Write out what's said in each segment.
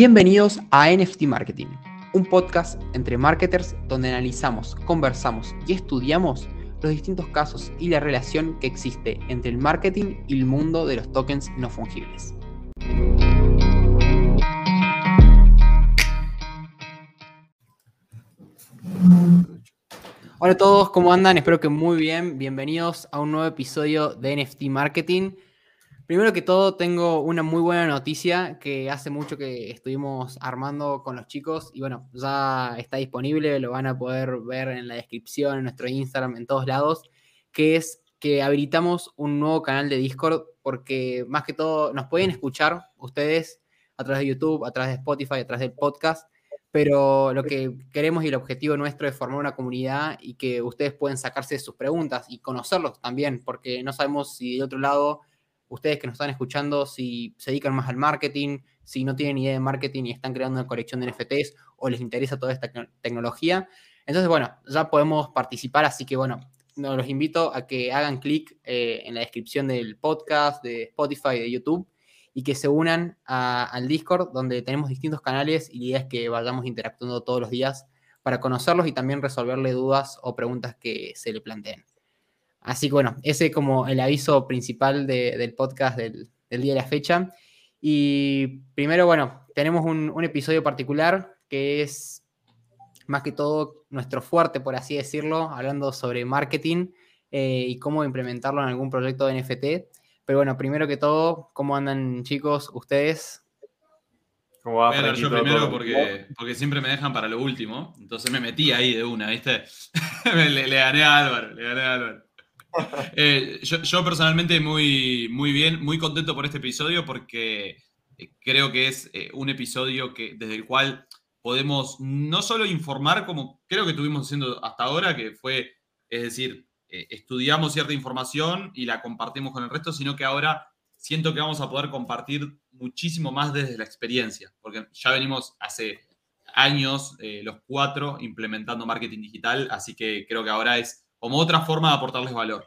Bienvenidos a NFT Marketing, un podcast entre marketers donde analizamos, conversamos y estudiamos los distintos casos y la relación que existe entre el marketing y el mundo de los tokens no fungibles. Hola a todos, ¿cómo andan? Espero que muy bien. Bienvenidos a un nuevo episodio de NFT Marketing. Primero que todo, tengo una muy buena noticia que hace mucho que estuvimos armando con los chicos y bueno, ya está disponible, lo van a poder ver en la descripción, en nuestro Instagram, en todos lados, que es que habilitamos un nuevo canal de Discord porque más que todo nos pueden escuchar ustedes a través de YouTube, a través de Spotify, a través del podcast, pero lo que queremos y el objetivo nuestro es formar una comunidad y que ustedes pueden sacarse sus preguntas y conocerlos también, porque no sabemos si del otro lado ustedes que nos están escuchando, si se dedican más al marketing, si no tienen idea de marketing y están creando una colección de NFTs o les interesa toda esta tecnología. Entonces, bueno, ya podemos participar, así que bueno, los invito a que hagan clic eh, en la descripción del podcast, de Spotify, de YouTube, y que se unan al Discord, donde tenemos distintos canales y la idea es que vayamos interactuando todos los días para conocerlos y también resolverle dudas o preguntas que se le planteen. Así que bueno, ese es como el aviso principal del podcast del, día de la fecha. Y primero, bueno, tenemos un, episodio particular que es más que todo nuestro fuerte, por así decirlo, hablando sobre marketing eh, y cómo implementarlo en algún proyecto de NFT. Pero bueno, primero que todo, ¿cómo andan chicos ustedes? ¿Cómo va, Voy yo primero porque, porque siempre me dejan para lo último, entonces me metí ahí de una, ¿viste? le, le, gané a Álvaro, le gané a Álvaro. Eh, yo, personalmente muy, muy bien, muy contento por este episodio porque eh, creo que es eh, un episodio que, desde el cual podemos no solo informar como creo que estuvimos haciendo hasta ahora, que fue, es decir, estudiamos cierta información y la compartimos con el resto, sino que ahora siento que vamos a poder compartir muchísimo más desde la experiencia, porque ya venimos hace años los cuatro implementando marketing digital, así que creo que ahora es como otra forma de aportarles valor.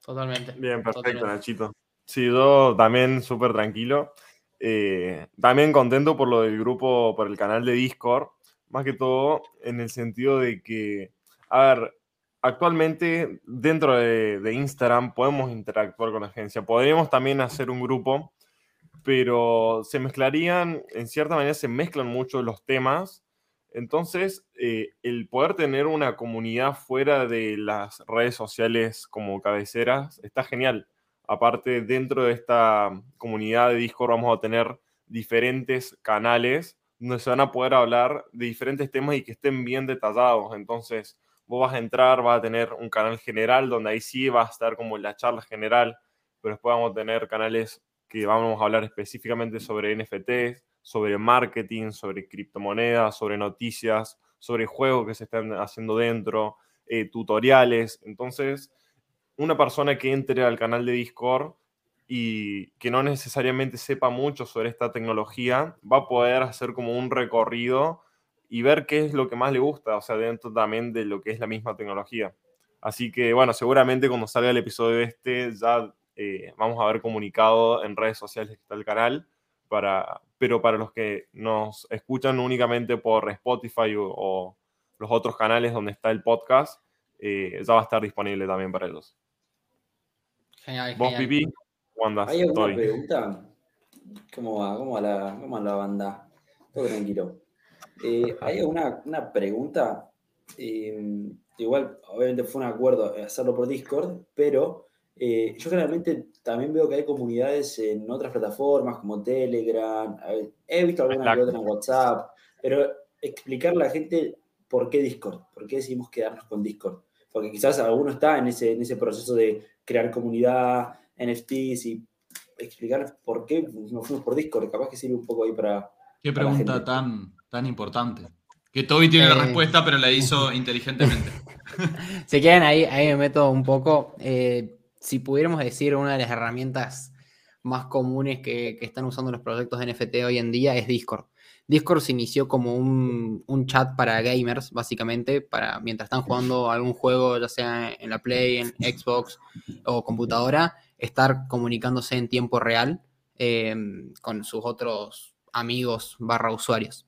Totalmente. Bien, perfecto, Nachito. Sí, yo también súper tranquilo. Eh, también contento por lo del grupo, por el canal de Discord, más que todo en el sentido de que, a ver, actualmente dentro de, de Instagram podemos interactuar con la agencia, podríamos también hacer un grupo, pero se mezclarían, en cierta manera se mezclan mucho los temas entonces, eh, el poder tener una comunidad fuera de las redes sociales como cabeceras está genial. Aparte, dentro de esta comunidad de Discord vamos a tener diferentes canales donde se van a poder hablar de diferentes temas y que estén bien detallados. Entonces, vos vas a entrar, vas a tener un canal general donde ahí sí va a estar como la charla general, pero después vamos a tener canales que vamos a hablar específicamente sobre NFTs, sobre marketing, sobre criptomonedas, sobre noticias, sobre juegos que se están haciendo dentro, eh, tutoriales. Entonces, una persona que entre al canal de Discord y que no necesariamente sepa mucho sobre esta tecnología, va a poder hacer como un recorrido y ver qué es lo que más le gusta, o sea, dentro también de lo que es la misma tecnología. Así que, bueno, seguramente cuando salga el episodio este ya eh, vamos a haber comunicado en redes sociales que está el canal para, pero para los que nos escuchan únicamente por Spotify o, los otros canales donde está el podcast, eh, ya va a estar disponible también para ellos. Genial, ¿Vos, Pipi? ¿Cómo ¿Hay alguna pregunta? ¿Cómo va? ¿Cómo va la, cómo la banda? Todo tranquilo. Eh, ¿Hay alguna una pregunta? Eh, igual, obviamente fue un acuerdo hacerlo por Discord, pero eh, yo generalmente también veo que hay comunidades en otras plataformas como Telegram, he visto alguna que otra en WhatsApp, pero explicarle a la gente por qué Discord, por qué decidimos quedarnos con Discord. Porque quizás alguno está en ese, en ese proceso de crear comunidad, NFTs y explicar por qué nos fuimos por Discord. Capaz que sirve un poco ahí para. Qué pregunta tan, tan importante. Que Toby tiene la eh. respuesta, pero la hizo inteligentemente. Se quedan ahí, ahí me meto un poco. Eh, si pudiéramos decir una de las herramientas más comunes que, están usando los proyectos de NFT hoy en día es Discord. Discord se inició como un, chat para gamers, básicamente, para mientras están jugando algún juego, ya sea en la Play, en Xbox o computadora, estar comunicándose en tiempo real em, con sus otros amigos barra usuarios.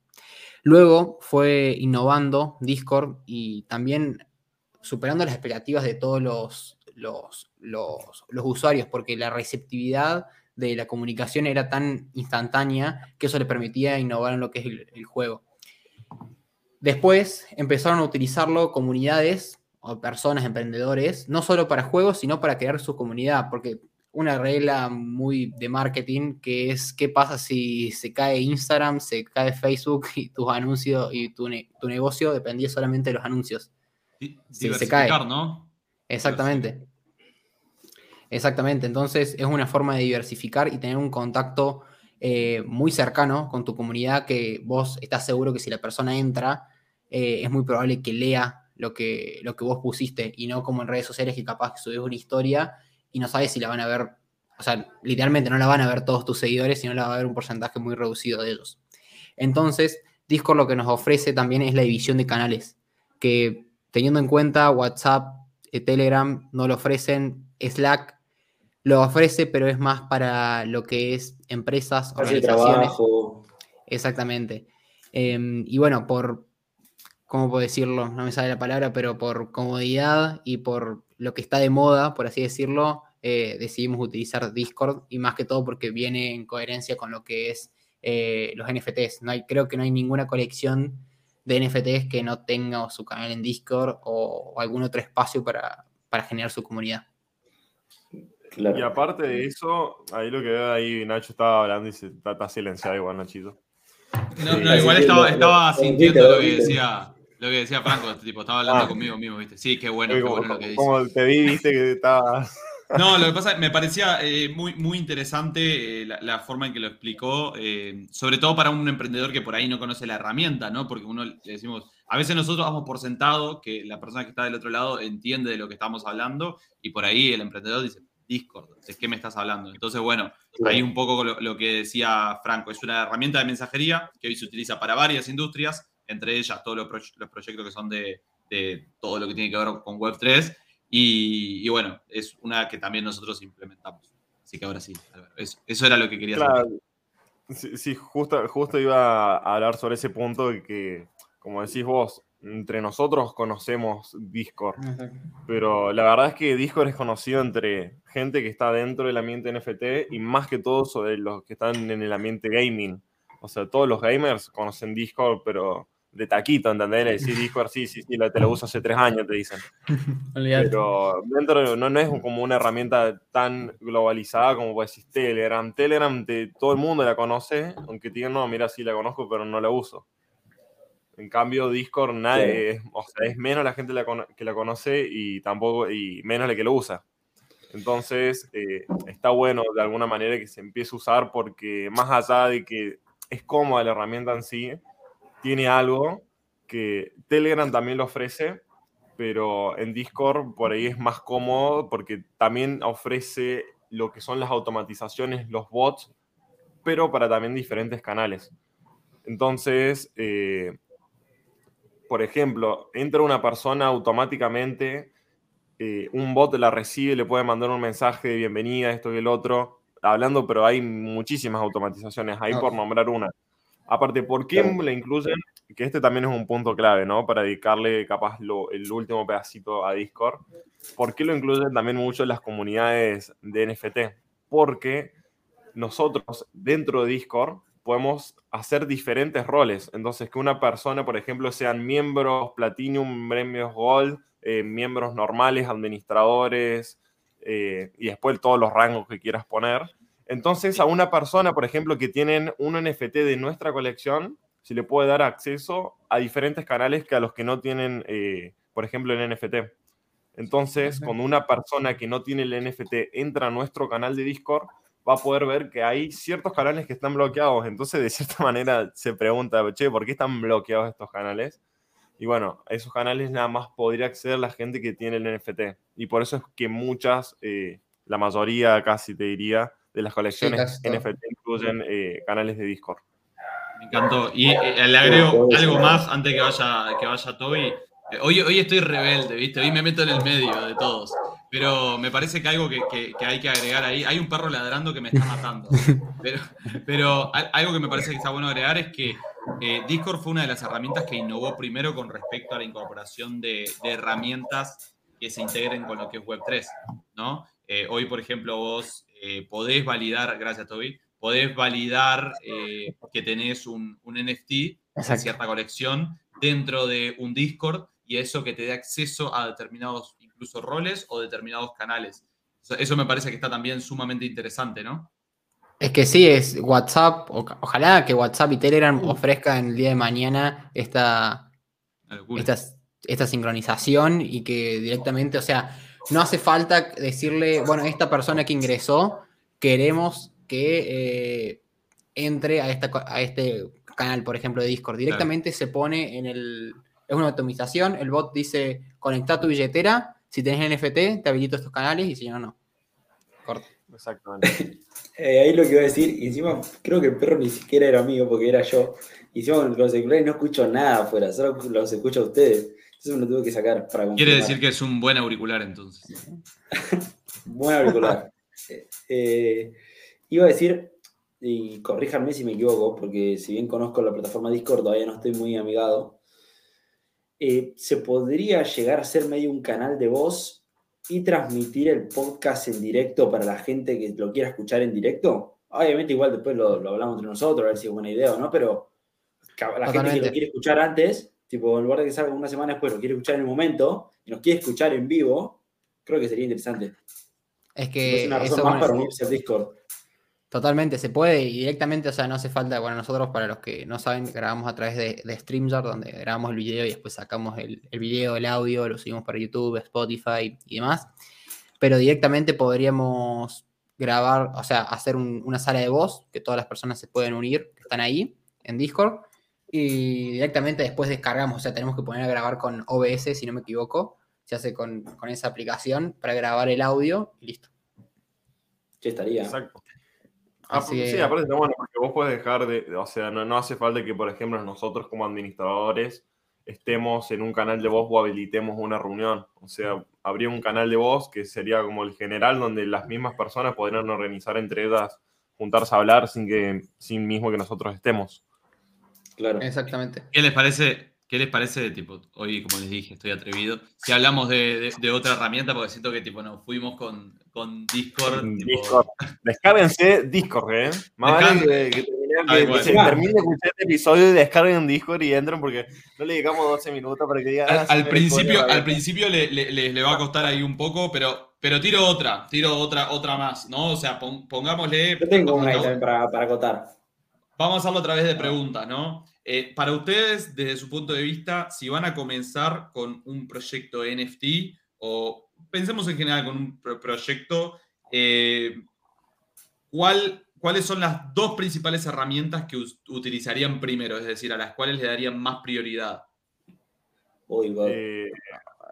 Luego fue innovando Discord y también superando las expectativas de todos los, los, los, usuarios, porque la receptividad de la comunicación era tan instantánea que eso le permitía innovar en lo que es el, juego. Después empezaron a utilizarlo comunidades o personas, emprendedores, no solo para juegos, sino para crear su comunidad, porque una regla muy de marketing que es qué pasa si se cae Instagram, se cae Facebook y tus anuncios y tu, tu negocio dependía solamente de los anuncios. Si se cae. ¿no? Exactamente. Exactamente. Entonces es una forma de diversificar y tener un contacto eh, muy cercano con tu comunidad que vos estás seguro que si la persona entra, eh, es muy probable que lea lo que, lo que vos pusiste y no como en redes sociales que capaz que subís una historia y no sabes si la van a ver, o sea, literalmente no la van a ver todos tus seguidores, sino la va a ver un porcentaje muy reducido de ellos. Entonces, Discord lo que nos ofrece también es la división de canales, que teniendo en cuenta WhatsApp, eh, Telegram no lo ofrecen, Slack lo ofrece, pero es más para lo que es empresas, organizaciones. Exactamente. Em, y bueno, por, ¿cómo puedo decirlo? No me sale la palabra, pero por comodidad y por lo que está de moda, por así decirlo, eh, decidimos utilizar Discord y más que todo porque viene en coherencia con lo que es eh, los NFTs. No hay, creo que no hay ninguna colección de NFTs que no tenga su canal en Discord o, algún otro espacio para, generar su comunidad. Y aparte de eso, ahí lo que veo ahí, Nacho estaba hablando y se está, silenciado igual, Nachito. No, igual estaba, estaba sintiendo lo que decía, lo que decía Franco, tipo, estaba hablando ah. conmigo mismo, ¿viste? Sí, qué bueno, qué bueno lo que dice. Como te vi, viste que estaba. No, lo que pasa, me parecía eh, muy, muy interesante eh, la, forma en que lo explicó, eh, sobre todo para un emprendedor que por ahí no conoce la herramienta, ¿no? Porque uno le decimos, a veces nosotros damos por sentado que la persona que está del otro lado entiende de lo que estamos hablando y por ahí el emprendedor dice, Discord, ¿de qué me estás hablando? Entonces, bueno, ahí un poco lo, que decía Franco, es una herramienta de mensajería que hoy se utiliza para varias industrias, entre ellas todos los, proyectos que son de, de todo lo que tiene que ver con Web3 y, bueno, es una que también nosotros implementamos. Así que ahora sí, eso, era lo que quería claro. Sí, justo, justo iba a hablar sobre ese punto de que, como decís vos, entre nosotros conocemos Discord, pero la verdad es que Discord es conocido entre gente que está dentro del ambiente NFT y más que todo sobre los que están en el ambiente gaming. O sea, todos los gamers conocen Discord, pero de taquito, ¿entendés? Le decís Discord, sí, sí, sí, te lo uso hace tres años, te dicen. Pero dentro no, no, es como una herramienta tan globalizada como puede decir Telegram. Telegram, todo el mundo la conoce, aunque te digan, no, mira, sí la conozco, pero no la uso. En cambio, Discord, nadie, o sea, es menos la gente que la conoce y tampoco, y menos la que lo usa. Entonces, eh, está bueno de alguna manera que se empiece a usar porque más allá de que es cómoda la herramienta en sí, tiene algo que Telegram también lo ofrece, pero en Discord por ahí es más cómodo porque también ofrece lo que son las automatizaciones, los bots, pero para también diferentes canales. Entonces, eh, por ejemplo, entra una persona automáticamente, eh, un bot la recibe, le puede mandar un mensaje de bienvenida, esto y el otro, hablando, pero hay muchísimas automatizaciones, ahí por nombrar una. Aparte, ¿por qué le incluyen? Que este también es un punto clave, ¿no? Para dedicarle capaz el último pedacito a Discord. ¿Por qué lo incluyen también mucho en las comunidades de NFT? Porque nosotros dentro de Discord podemos hacer diferentes roles. Entonces, que una persona, por ejemplo, sean miembros Platinum, miembros Gold, eh, miembros normales, administradores, eh, y después todos los rangos que quieras poner entonces, a una persona, por ejemplo, que tienen un NFT de nuestra colección, se le puede dar acceso a diferentes canales que a los que no tienen, eh, por ejemplo, el NFT. Entonces, cuando una persona que no tiene el NFT entra a nuestro canal de Discord, va a poder ver que hay ciertos canales que están bloqueados. Entonces, de cierta manera, se pregunta, che, ¿por qué están bloqueados estos canales? Y bueno, a esos canales nada más podría acceder la gente que tiene el NFT. Y por eso es que muchas, eh, la mayoría casi te diría, de las colecciones NFT incluyen eh, canales de Discord. Me encantó. Y eh, le agrego algo más antes que vaya, que vaya Toby. Eh, hoy, hoy estoy rebelde, ¿viste? Hoy me meto en el medio de todos. Pero me parece que algo que, hay que agregar ahí, hay un perro ladrando que me está matando. Pero, pero algo que me parece que está bueno agregar es que eh, Discord fue una de las herramientas que innovó primero con respecto a la incorporación de, herramientas que se integren con lo que es Web3, ¿no? Eh, hoy, por ejemplo, vos podés validar, gracias Toby, podés validar que tenés un, un NFT, cierta colección, dentro de un Discord y eso que te dé acceso a determinados incluso roles o determinados canales. Eso me parece que está también sumamente interesante, ¿no? Es que sí, es WhatsApp, ojalá que WhatsApp y Telegram ofrezcan el día de mañana esta, esta, sincronización y que directamente, o sea, no hace falta decirle, bueno, esta persona que ingresó, queremos que eh, entre a, esta, a este canal, por ejemplo, de Discord. Directamente se pone en el, es una automatización, el bot dice, conecta tu billetera, si tenés NFT, te habilito estos canales y si no, no. Corta. Exactamente. Eh, ahí lo que iba a decir, y encima creo que el perro ni siquiera era mío porque era yo. Y encima con los celulares no escucho nada afuera, solo los escucho a ustedes. Entonces me lo tuve que sacar para Quiere decir que es un buen auricular entonces. buen auricular. Eh, iba a decir, y corríjanme si me equivoco, porque si bien conozco la plataforma Discord, todavía no estoy muy amigado. Eh, ¿se podría llegar a ser medio un canal de voz y transmitir el podcast en directo para la gente que lo quiera escuchar en directo? Obviamente igual después lo, hablamos entre nosotros, a ver si es buena idea o no, pero la gente que lo quiere escuchar antes, tipo en lugar de que salga una semana después, lo quiere escuchar en el momento y nos quiere escuchar en vivo, creo que sería interesante. Es que... Es una razón más para unirse al Discord. Totalmente, se puede y directamente, o sea, no hace falta, bueno, nosotros para los que no saben, grabamos a través de, de StreamYard, donde grabamos el video y después sacamos el, el, video, el audio, lo subimos para YouTube, Spotify y demás, pero directamente podríamos grabar, o sea, hacer una sala de voz, que todas las personas se pueden unir, que están ahí en Discord, y directamente después descargamos, o sea, tenemos que poner a grabar con OBS, si no me equivoco, se hace con, con esa aplicación para grabar el audio y listo. Ya estaría. Exacto. Ah, sí, aparte está bueno, porque vos puedes dejar de, o sea, no, hace falta que, por ejemplo, nosotros como administradores estemos en un canal de voz o habilitemos una reunión. O sea, habría un canal de voz que sería como el general, donde las mismas personas podrían organizar entre ellas, juntarse a hablar sin que, sin mismo que nosotros estemos. Claro. Exactamente. ¿Qué les parece? ¿Qué les parece, tipo, hoy, como les dije, estoy atrevido? Si hablamos de, otra herramienta, porque siento que, tipo, nos fuimos con, con Discord. Discord. Descárguense Discord, ¿eh? Más vale que, que, se termine de escuchar este episodio y descarguen Discord y entren porque no le llegamos 12 minutos para que digan. Al, ah, principio, al principio le, le, va a costar ahí un poco, pero, pero tiro otra, tiro otra, otra más, ¿no? O sea, pongámosle. Yo tengo una ahí también para, para acotar. Vamos a hacerlo a través de preguntas, ¿no? Eh, para ustedes, desde su punto de vista, si van a comenzar con un proyecto NFT o pensemos en general con un proyecto, eh, ¿cuáles son las dos principales herramientas que utilizarían primero? Es decir, a las cuales le darían más prioridad. Eh,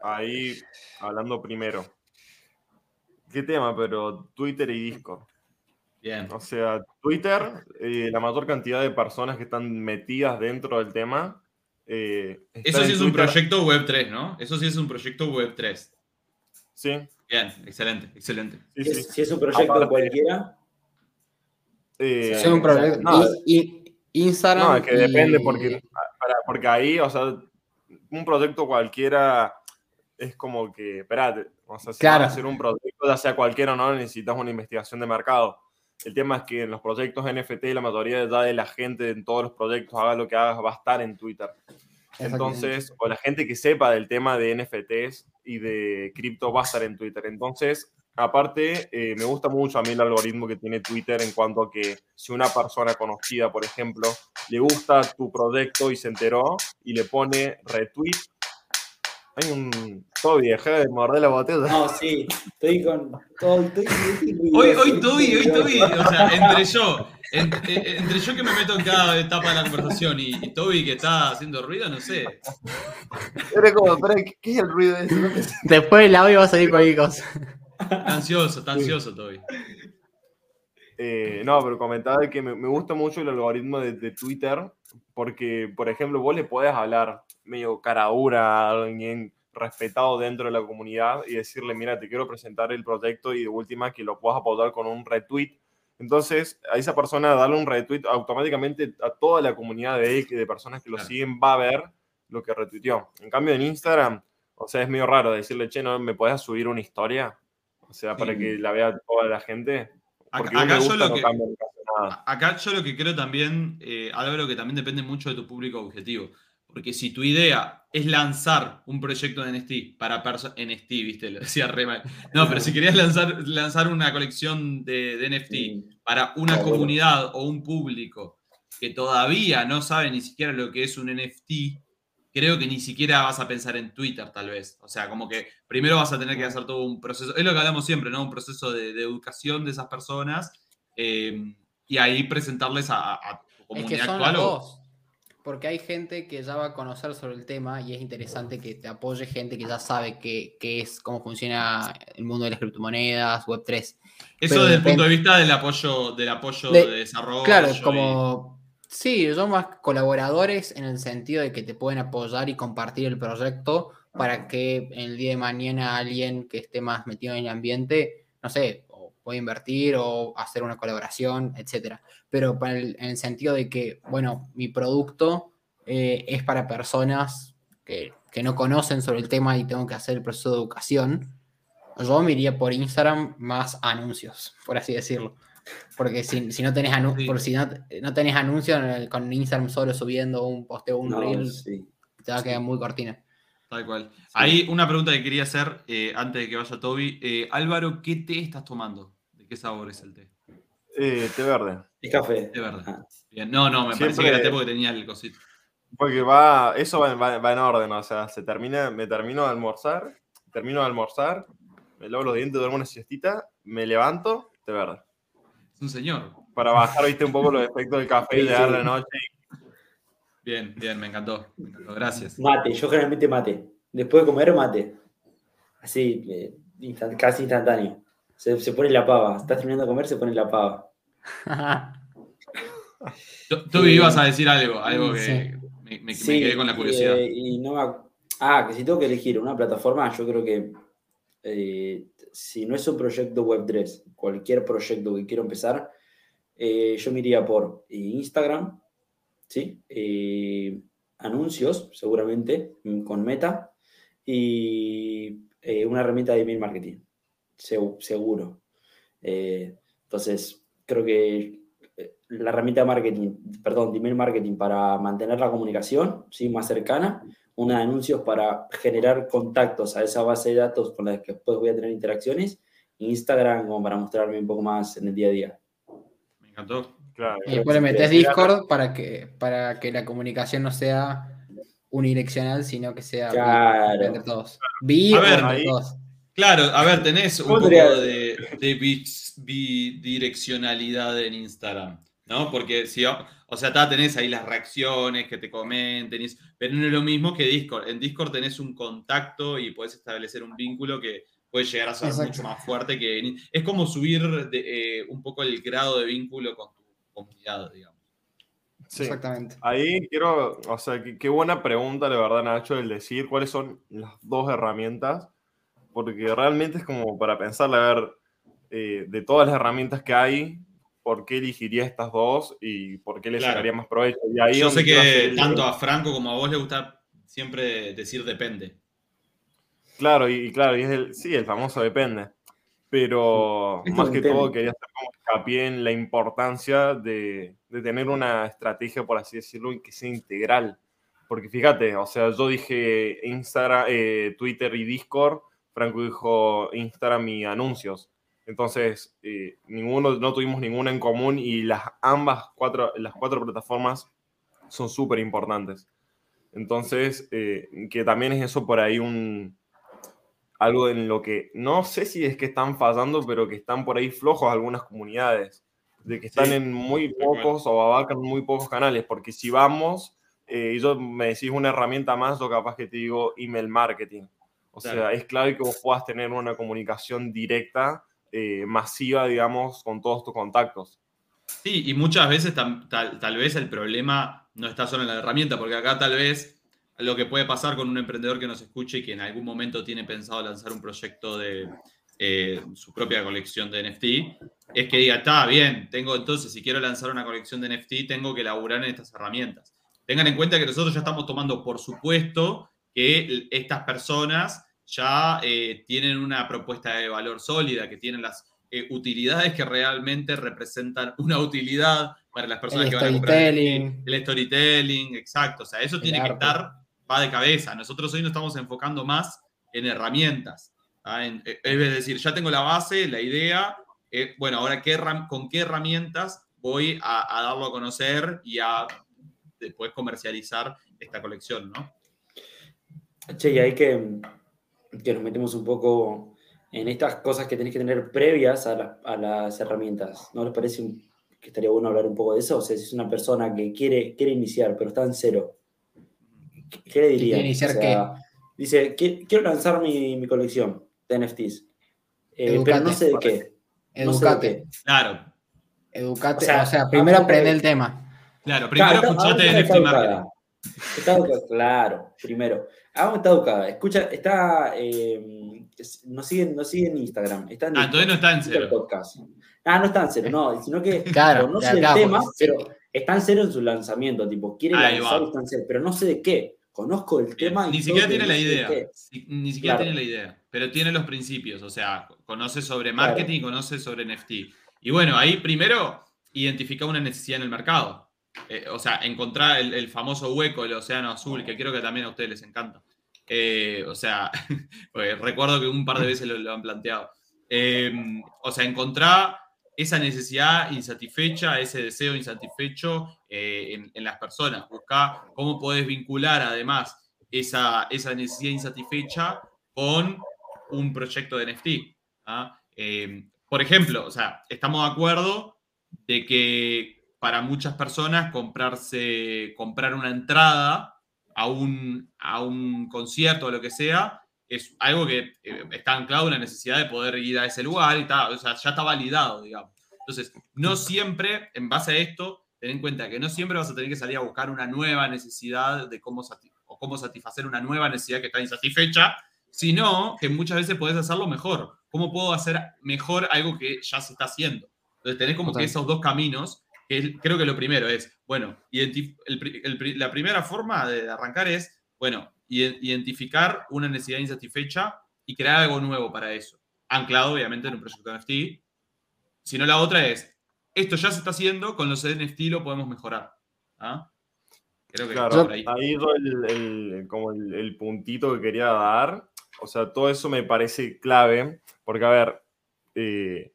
ahí, hablando primero. ¿Qué tema? Pero Twitter y Discord. O sea, Twitter, eh, la mayor cantidad de personas que están metidas dentro del tema. Eh, Eso sí es un proyecto Web 3, ¿no? Eso sí es un proyecto Web 3. Sí. Bien, excelente, excelente. Si es un proyecto cualquiera. Eh, es un proyecto. No, y, Instagram. No, es que depende, porque, porque ahí, o sea, un proyecto cualquiera es como que, espérate, o sea, si claro. a hacer un proyecto, ya sea cualquiera o no, necesitas una investigación de mercado. El tema es que en los proyectos NFT la mayoría de la gente en todos los proyectos, haga lo que haga, va a estar en Twitter. Entonces, o la gente que sepa del tema de NFTs y de cripto va a estar en Twitter. Entonces, aparte, eh, me gusta mucho a mí el algoritmo que tiene Twitter en cuanto a que si una persona conocida, por ejemplo, le gusta tu proyecto y se enteró y le pone retweet hay un Toby, deja de morder la botella. No, sí, estoy con. Todo, estoy, hoy, hoy Toby, hoy Toby, o sea, entre yo, entre, yo que me meto en cada etapa de la conversación y, Toby que está haciendo ruido, no sé. Era como, ¿qué es el ruido ese? Después el audio va a salir cualquier cosa. Está ansioso, está ansioso Toby. eh, no, pero comentaba que me, gusta mucho el algoritmo de, Twitter, porque, por ejemplo, vos le podés hablar medio caradura a alguien respetado dentro de la comunidad y decirle, mira, te quiero presentar el proyecto y de última que lo puedas apoyar con un retweet. Entonces, a esa persona darle un retweet automáticamente a toda la comunidad de él, de personas que lo siguen, va a ver lo que retuiteó. En cambio, en Instagram, o sea, es medio raro decirle, che, ¿no me puedes subir una historia? O sea, para que la vea toda la gente. Acá, yo lo que, acá, yo lo que, creo también, eh, algo que también depende mucho de tu público objetivo. Porque si tu idea es lanzar un proyecto de NFT para personas. NFT, viste, lo decía re No, pero si querías lanzar, lanzar una colección de, NFT para una comunidad o un público que todavía no sabe ni siquiera lo que es un NFT, creo que ni siquiera vas a pensar en Twitter, tal vez. O sea, como que primero vas a tener que hacer todo un proceso. Es lo que hablamos siempre, ¿no? Un proceso de, educación de esas personas eh, y ahí presentarles a, tu comunidad actual. Porque hay gente que ya va a conocer sobre el tema y es interesante que te apoye gente que ya sabe qué, es, cómo funciona el mundo de las criptomonedas, Web3. Eso desde el punto de vista del apoyo, del apoyo de, desarrollo. Claro, como Sí, son más colaboradores en el sentido de que te pueden apoyar y compartir el proyecto para que el día de mañana alguien que esté más metido en el ambiente, no sé, o pueda invertir o hacer una colaboración, etcétera. Pero en el sentido de que, bueno, mi producto eh, es para personas que, que no conocen sobre el tema y tengo que hacer el proceso de educación, yo me iría por Instagram más anuncios, por así decirlo. Porque si, si no tenés por si no, no tenés anuncios con Instagram solo subiendo un posteo, un reel, te va a quedar muy cortina. Tal cual. Hay una pregunta que quería hacer eh, antes de que vaya Toby. Eh, Álvaro, ¿qué té estás tomando? ¿De qué sabor es el té? Eh, té verde. Y café. Té verde. Ah. Bien. No, no, me parece que era té porque tenía el cosito. Porque va, eso va, va, en orden, o sea, se termina, me termino de almorzar, termino de almorzar, me lavo los dientes, duermo una siestita, me levanto, té verde. Es un señor. Para bajar, viste, un poco los efectos del café y de dar la noche. Bien, bien, me encantó. Me encantó. Gracias. Mate, yo generalmente mate. Después de comer, mate. Así, eh, casi instantáneo. Se, se, pone la pava. Estás terminando de comer, se pone la pava. Tú ibas a decir algo, algo que me, quedé con la curiosidad. Eh, y no, ah, que si tengo que elegir una plataforma, yo creo que eh, si no es un proyecto Web3, cualquier proyecto que quiero empezar, eh, yo me iría por eh, Instagram, ¿sí? Eh, anuncios, seguramente, mm, con Meta, y una herramienta de email marketing, seguro. entonces, creo que la herramienta de marketing, perdón, de email marketing para mantener la comunicación ¿sí? más cercana una de anuncios para generar contactos a esa base de datos con la que después voy a tener interacciones. Instagram como para mostrarme un poco más en el día a día. Me encantó. Claro, y después le metes Discord para que, para que la comunicación no sea unidireccional, sino que sea entre todos. a ver, Claro, a ver, tenés un poco de, de bidireccionalidad en Instagram. ¿no? Porque si, o sea, tenés ahí las reacciones que te comenten, pero no es lo mismo que Discord. En Discord tenés un contacto y puedes establecer un vínculo que puede llegar a ser mucho más fuerte que... Es como subir eh, un poco el grado de vínculo con tu comunidad, digamos. Sí. Exactamente. Ahí quiero, o sea, qué, buena pregunta, la verdad, Nacho, el decir cuáles son las dos herramientas, porque realmente es como para pensar, a ver, eh, de todas las herramientas que hay, por qué elegiría estas dos y por qué le sacaría más provecho. Yo sé que tanto a Franco como a vos le gusta siempre decir depende. Claro, y, claro, y es el, sí, el famoso depende. Pero más que todo quería hacer como hincapié en la importancia de, tener una estrategia, por así decirlo, y que sea integral. Porque fíjate, o sea, yo dije Instagram, eh, Twitter y Discord, Franco dijo Instagram y anuncios. Entonces, eh, ninguno, no tuvimos ninguna en común y las ambas cuatro, las cuatro plataformas son súper importantes. Entonces, eh, que también es eso por ahí un algo en lo que no sé si es que están fallando, pero que están por ahí flojos algunas comunidades, de que están en muy pocos o abarcan muy pocos canales, porque si vamos, eh, y yo me decís una herramienta más, o capaz que te digo email marketing. O sea, es clave que vos puedas tener una comunicación directa eh, masiva, digamos, con todos tus contactos. Sí, y muchas veces tal, vez el problema no está solo en la herramienta, porque acá tal vez lo que puede pasar con un emprendedor que nos escuche y que en algún momento tiene pensado lanzar un proyecto de eh, su propia colección de NFT, es que diga, está bien, tengo entonces, si quiero lanzar una colección de NFT, tengo que laburar en estas herramientas. Tengan en cuenta que nosotros ya estamos tomando por supuesto que estas personas ya eh, tienen una propuesta de valor sólida, que tienen las eh, utilidades que realmente representan una utilidad para las personas que van a comprar. El, el storytelling, exacto. O sea, eso tiene que estar, va de cabeza. Nosotros hoy nos estamos enfocando más en herramientas. Eh, es decir, ya tengo la base, la idea. bueno, ahora, ¿qué, ¿con qué herramientas voy a, darlo a conocer y a después comercializar esta colección, ¿no? Che, y hay que, que nos metemos un poco en estas cosas que tenés que tener previas a, las herramientas. ¿No les parece que estaría bueno hablar un poco de eso? O sea, si es una persona que quiere, quiere iniciar, pero está en cero, ¿qué, le diría? iniciar qué? Dice, quiero lanzar mi, colección de NFTs, eh, pero no sé de qué. Educate. Claro. Educate. O sea, primero aprende el tema. Claro, primero escuchate NFT marketing. Claro, primero. Hagamos está educada. Escucha, está. Eh, no sigue, no sigue en Instagram. Está en ah, todavía no está en cero. Podcast. Ah, no está en cero, no, sino que claro, no sé el tema, pero está en cero en su lanzamiento. Tipo, quiere lanzar está en cero, pero no sé de qué. Conozco el tema. Ni siquiera tiene la idea. Ni siquiera tiene la idea. Pero tiene los principios. O sea, conoce sobre marketing, conoce sobre NFT. Y bueno, ahí primero identifica una necesidad en el mercado. Eh, o sea, encontrar el, famoso hueco del océano azul, que creo que también a ustedes les encanta. Eh, o sea, recuerdo que un par de veces lo, han planteado. Eh, o sea, encontrar esa necesidad insatisfecha, ese deseo insatisfecho en, las personas. Buscar cómo podés vincular además esa, esa necesidad insatisfecha con un proyecto de NFT. ¿ah? por ejemplo, o sea, estamos de acuerdo de que para muchas personas comprarse, comprar una entrada a un, a un concierto o lo que sea, es algo que eh, está anclado en la necesidad de poder ir a ese lugar y está, o sea, ya está validado, digamos. Entonces, no siempre, en base a esto, ten en cuenta que no siempre vas a tener que salir a buscar una nueva necesidad de cómo, o cómo satisfacer una nueva necesidad que está insatisfecha, sino que muchas veces puedes hacerlo mejor. ¿Cómo puedo hacer mejor algo que ya se está haciendo? Entonces, tenés como que esos dos caminos creo que lo primero es, bueno, la primera forma de arrancar es, bueno, identificar una necesidad insatisfecha y crear algo nuevo para eso, anclado obviamente en un proyecto NFT. Si no, la otra es, esto ya se está haciendo, con los NFT lo podemos mejorar. ¿ah? Creo que claro, ahí. ahí el, como el puntito que quería dar. O sea, todo eso me parece clave, porque a ver, eh,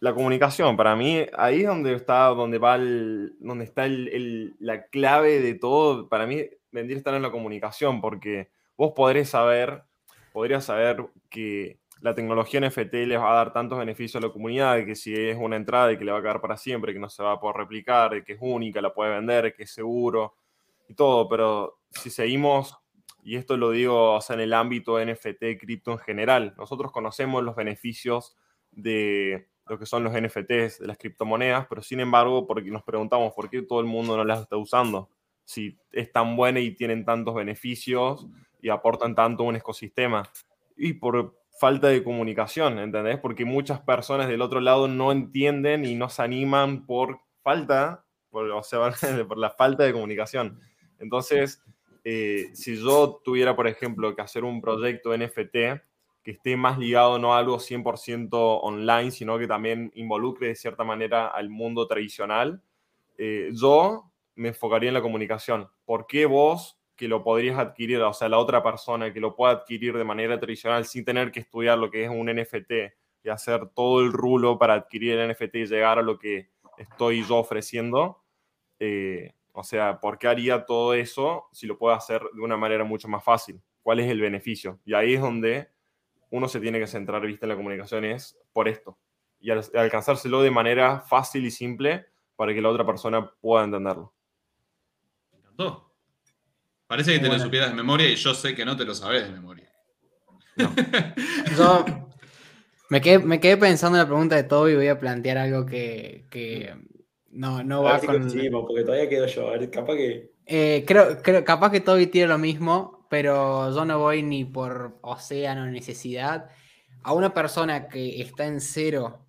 la comunicación, para mí, ahí es donde está, donde va donde está la clave de todo. Para mí, vendría a estar en la comunicación, porque vos podréis saber, podrías saber que la tecnología NFT les va a dar tantos beneficios a la comunidad, que si es una entrada y que le va a quedar para siempre, que no se va a poder replicar, que es única, la puede vender, que es seguro y todo, pero si seguimos, y esto lo digo en el ámbito NFT, cripto en general, nosotros conocemos los beneficios de lo que son los NFTs de las criptomonedas, pero sin embargo, porque nos preguntamos por qué todo el mundo no las está usando, si es tan buena y tienen tantos beneficios y aportan tanto a un ecosistema. Y por falta de comunicación, ¿entendés? Porque muchas personas del otro lado no entienden y no se animan por falta, por, o sea, por la falta de comunicación. Entonces, eh, si yo tuviera, por ejemplo, que hacer un proyecto NFT, que esté más ligado no a algo 100% online, sino que también involucre de cierta manera al mundo tradicional, eh, yo me enfocaría en la comunicación. ¿Por qué vos, que lo podrías adquirir, o sea, la otra persona que lo pueda adquirir de manera tradicional sin tener que estudiar lo que es un NFT y hacer todo el rulo para adquirir el NFT y llegar a lo que estoy yo ofreciendo? Eh, o sea, ¿por qué haría todo eso si lo puedo hacer de una manera mucho más fácil? ¿Cuál es el beneficio? Y ahí es donde uno se tiene que centrar, viste, en la comunicación es por esto. Y alcanzárselo de manera fácil y simple para que la otra persona pueda entenderlo. Me encantó. Parece que te lo supieras de memoria y yo sé que no te lo sabes de memoria. yo, Me quedé, me quedé pensando en la pregunta de Toby y voy a plantear algo que, no, no va con. Porque todavía quedo yo. A ver, capaz que. Eh, creo, creo, capaz que Toby tiene lo mismo, pero yo no voy ni por océano necesidad. A una persona que está en cero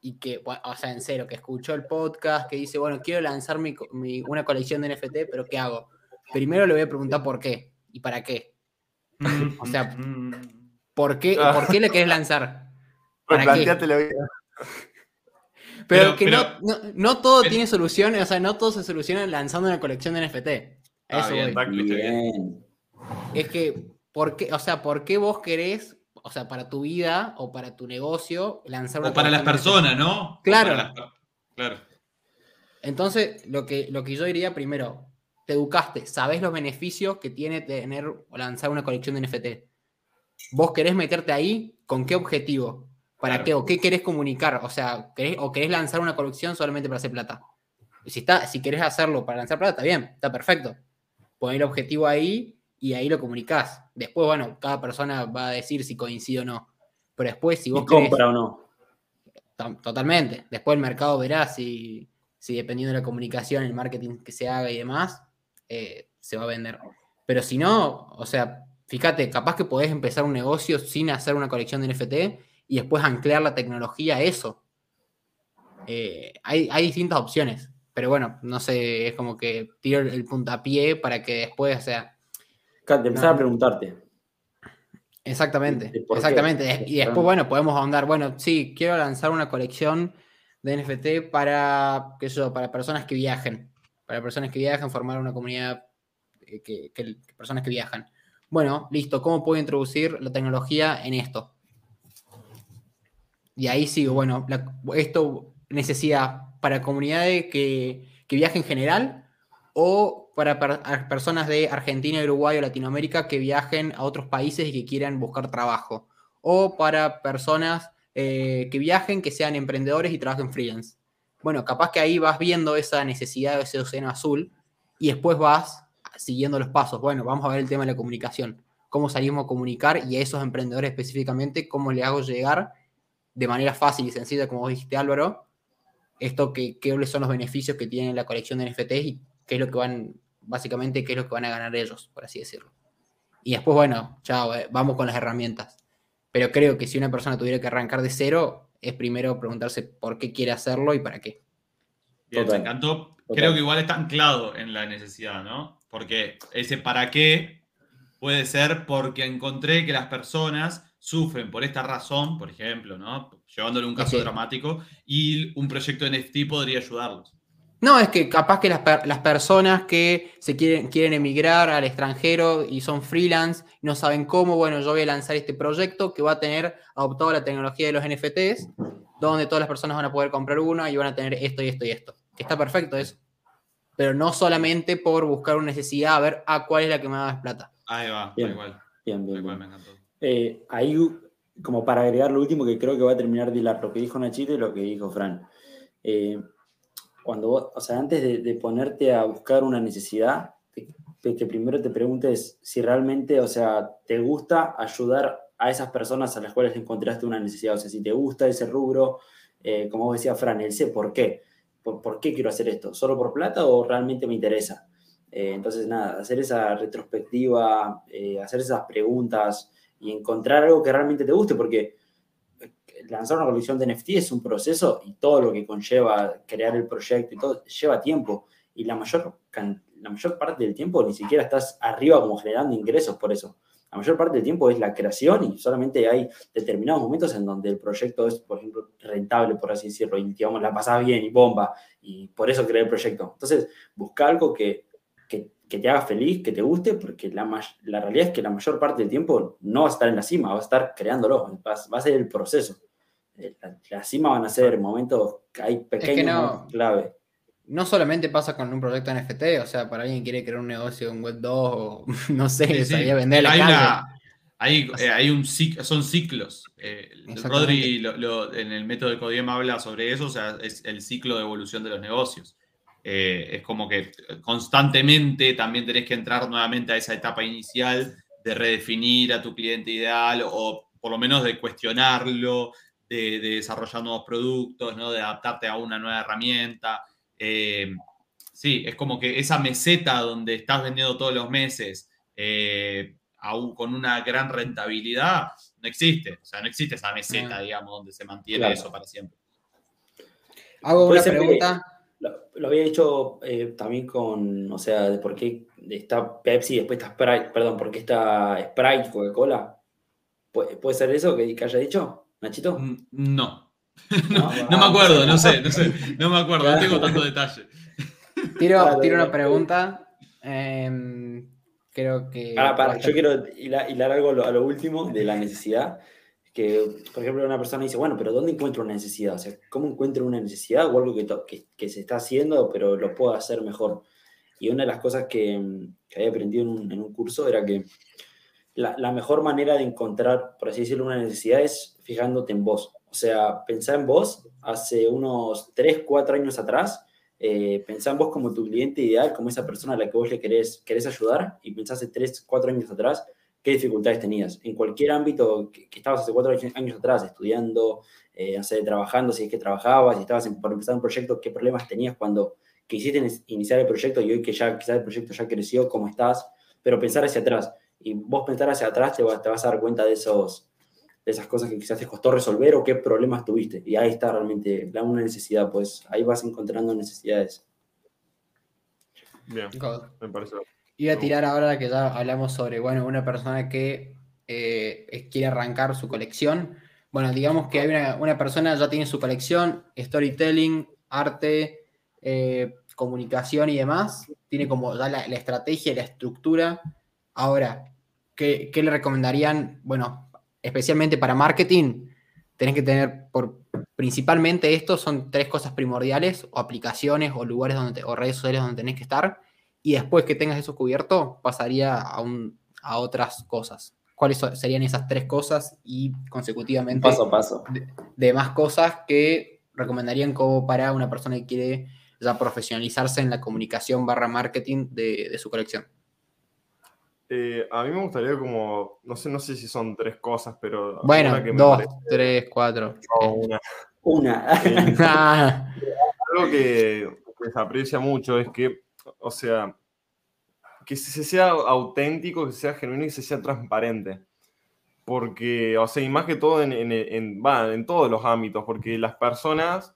y que, o sea, en cero, que escuchó el podcast, que dice, bueno, quiero lanzar mi, una colección de NFT, pero ¿qué hago? Primero le voy a preguntar por qué y para qué. o sea, ¿por qué, ah. ¿por qué le querés lanzar? Pues pero, que no, no, todo tiene soluciones, o sea, no todo se soluciona lanzando una colección de NFT. Ah, eso bien, Es que, ¿por qué, o sea, ¿por qué vos querés, o sea, para tu vida o para tu negocio, lanzar una O para las personas, ¿no? Claro. claro. Entonces, lo que, lo que yo diría primero, te educaste, sabes los beneficios que tiene tener o lanzar una colección de NFT. ¿Vos querés meterte ahí? ¿Con qué objetivo? ¿Para qué? ¿O qué querés comunicar? O sea, ¿o querés lanzar una colección solamente para hacer plata? Si, está, si querés hacerlo para lanzar plata, está bien, está perfecto. Poner el objetivo ahí y ahí lo comunicás. Después, bueno, cada persona va a decir si coincide o no. Pero después, si vos compra o no. Totalmente. Después el mercado verá si, si dependiendo de la comunicación, el marketing que se haga y demás, eh, se va a vender. Pero si no, o sea, fíjate, capaz que podés empezar un negocio sin hacer una colección de NFT y después anclar la tecnología a eso. Eh, hay, distintas opciones, pero bueno, no sé, es como que tiro el puntapié para que después, o sea... empezar a preguntarte. Exactamente, exactamente. Y después, bueno, podemos ahondar, bueno, sí, quiero lanzar una colección de NFT para, qué sé para personas que viajen, para personas que viajan, formar una comunidad, eh, que, que personas que viajan. Bueno, listo, ¿cómo puedo introducir la tecnología en esto? Y ahí sigo, bueno, esto necesidad para comunidades que, que viajen en general o para personas de Argentina, Uruguay o Latinoamérica que viajen a otros países y que quieran buscar trabajo. O para personas eh, que viajen, que sean emprendedores y trabajen freelance. Bueno, capaz que ahí vas viendo esa necesidad de ese océano azul y después vas siguiendo los pasos. Bueno, vamos a ver el tema de la comunicación. Cómo salimos a comunicar y a esos emprendedores específicamente, cómo le hago llegar de manera fácil y sencilla, como dijiste Álvaro, esto que, qué son los beneficios que tiene la colección de NFTs y qué es lo que van, básicamente, qué es lo que van a ganar ellos, por así decirlo. Y después, bueno, chao, eh, vamos con las herramientas. Pero creo que si una persona tuviera que arrancar de cero, es primero preguntarse por qué quiere hacerlo y para qué. Bien, me encantó. Creo que igual está anclado en la necesidad, ¿no? Porque ese para qué puede ser porque encontré que las personas sufren por esta razón, por ejemplo, ¿no? Llevándole un caso dramático, y un proyecto de NFT podría ayudarlos. No, es que capaz que las, personas que se quieren, quieren emigrar al extranjero y son freelance, no saben cómo, bueno, yo voy a lanzar este proyecto que va a tener adoptado la tecnología de los NFTs, donde todas las personas van a poder comprar uno y van a tener esto y esto y esto. está perfecto eso. Pero no solamente por buscar una necesidad, a ver a ah, cuál es la que me da más plata. Ahí va, igual. Bien, bien. me encantó. Eh, ahí, como para agregar lo último que creo que va a terminar de lo que dijo Nachito y lo que dijo Fran. Eh, cuando o sea, antes de, ponerte a buscar una necesidad, que, primero te preguntes si realmente, o sea, te gusta ayudar a esas personas a las cuales encontraste una necesidad. O sea, si te gusta ese rubro, eh, como decía Fran, él sé por qué. Por, por, qué quiero hacer esto? ¿Solo por plata o realmente me interesa? entonces, nada, hacer esa retrospectiva, hacer esas preguntas, y encontrar algo que realmente te guste, porque lanzar una colección de NFT es un proceso y todo lo que conlleva crear el proyecto y todo lleva tiempo. Y la mayor, la mayor parte del tiempo ni siquiera estás arriba como generando ingresos por eso. La mayor parte del tiempo es la creación y solamente hay determinados momentos en donde el proyecto es, por ejemplo, rentable, por así decirlo, y digamos, la pasás bien y bomba, y por eso creé el proyecto. Entonces, busca algo que que te haga feliz, que te guste, porque la, la realidad es que la mayor parte del tiempo no va a estar en la cima, va a estar creándolo, va, va a ser el proceso. Eh, la, cima van a ser momentos que hay pequeños clave. No solamente pasa con un proyecto NFT, o sea, para alguien que quiere crear un negocio en Web 2 o no sé, sí, vender la hay hay, eh, hay, un son ciclos. Eh, Rodri en el método de Codiem habla sobre eso, o sea, es el ciclo de evolución de los negocios. Eh, es como que constantemente también tenés que entrar nuevamente a esa etapa inicial de redefinir a tu cliente ideal o por lo menos de cuestionarlo, de, desarrollar nuevos productos, ¿no? de adaptarte a una nueva herramienta. Eh, sí, es como que esa meseta donde estás vendiendo todos los meses, eh, aún con una gran rentabilidad, no existe. O sea, no existe esa meseta, digamos, donde se mantiene eso para siempre. Hago una pregunta. Lo, había hecho eh, también con, o sea, de por qué está Pepsi y después está Sprite, perdón, por qué está Sprite, Coca-Cola. ¿Puede, ser eso que, haya dicho, Nachito? Mm, no. No, me acuerdo, no sé, no sé, no me acuerdo, no tengo tanto detalle. Tiro, tiro una pregunta. Em, creo que. Para, yo quiero hilar, algo a lo, último de la necesidad. Que, por ejemplo, una persona dice, bueno, pero ¿dónde encuentro una necesidad? O sea, ¿cómo encuentro una necesidad o algo que, que, se está haciendo, pero lo puedo hacer mejor? Y una de las cosas que, que había aprendido en un, en un, curso era que la, la, mejor manera de encontrar, por así decirlo, una necesidad es fijándote en vos. O sea, pensar en vos hace unos 3, 4 años atrás eh, pensá en vos como tu cliente ideal, como esa persona a la que vos le querés, querés ayudar y pensaste tres, cuatro años atrás qué dificultades tenías. En cualquier ámbito que, estabas hace cuatro años atrás, estudiando, eh, trabajando, si es que trabajabas, si estabas por empezar un proyecto, qué problemas tenías cuando quisiste iniciar el proyecto y hoy que ya quizás el proyecto ya creció, cómo estás, pero pensar hacia atrás. Y vos pensar hacia atrás te, te vas a dar cuenta de esos, de esas cosas que quizás te costó resolver o qué problemas tuviste. Y ahí está realmente la una necesidad, pues ahí vas encontrando necesidades. Bien, me parece. Iba a tirar ahora que ya hablamos sobre, bueno, una persona que eh, quiere arrancar su colección. Bueno, digamos que hay una, una, persona ya tiene su colección, storytelling, arte, eh, comunicación y demás. Tiene como ya la, estrategia y la estructura. Ahora, ¿qué, ¿qué, le recomendarían? Bueno, especialmente para marketing, tenés que tener por principalmente esto son tres cosas primordiales, o aplicaciones, o lugares donde o redes sociales donde tenés que estar, y después que tengas eso cubierto, pasaría a, un, a otras cosas. ¿Cuáles serían esas tres cosas y consecutivamente paso a paso. De, más cosas que recomendarían como para una persona que quiere ya profesionalizarse en la comunicación barra marketing de su colección? Eh, a mí me gustaría como, no sé, no sé si son tres cosas, pero... Bueno, dos, tres, cuatro. una. Una. Eh, algo que, se aprecia mucho es que, o sea, que se sea auténtico, que sea genuino y se sea transparente. Porque, o sea, y más que todo en, en, en todos los ámbitos, porque las personas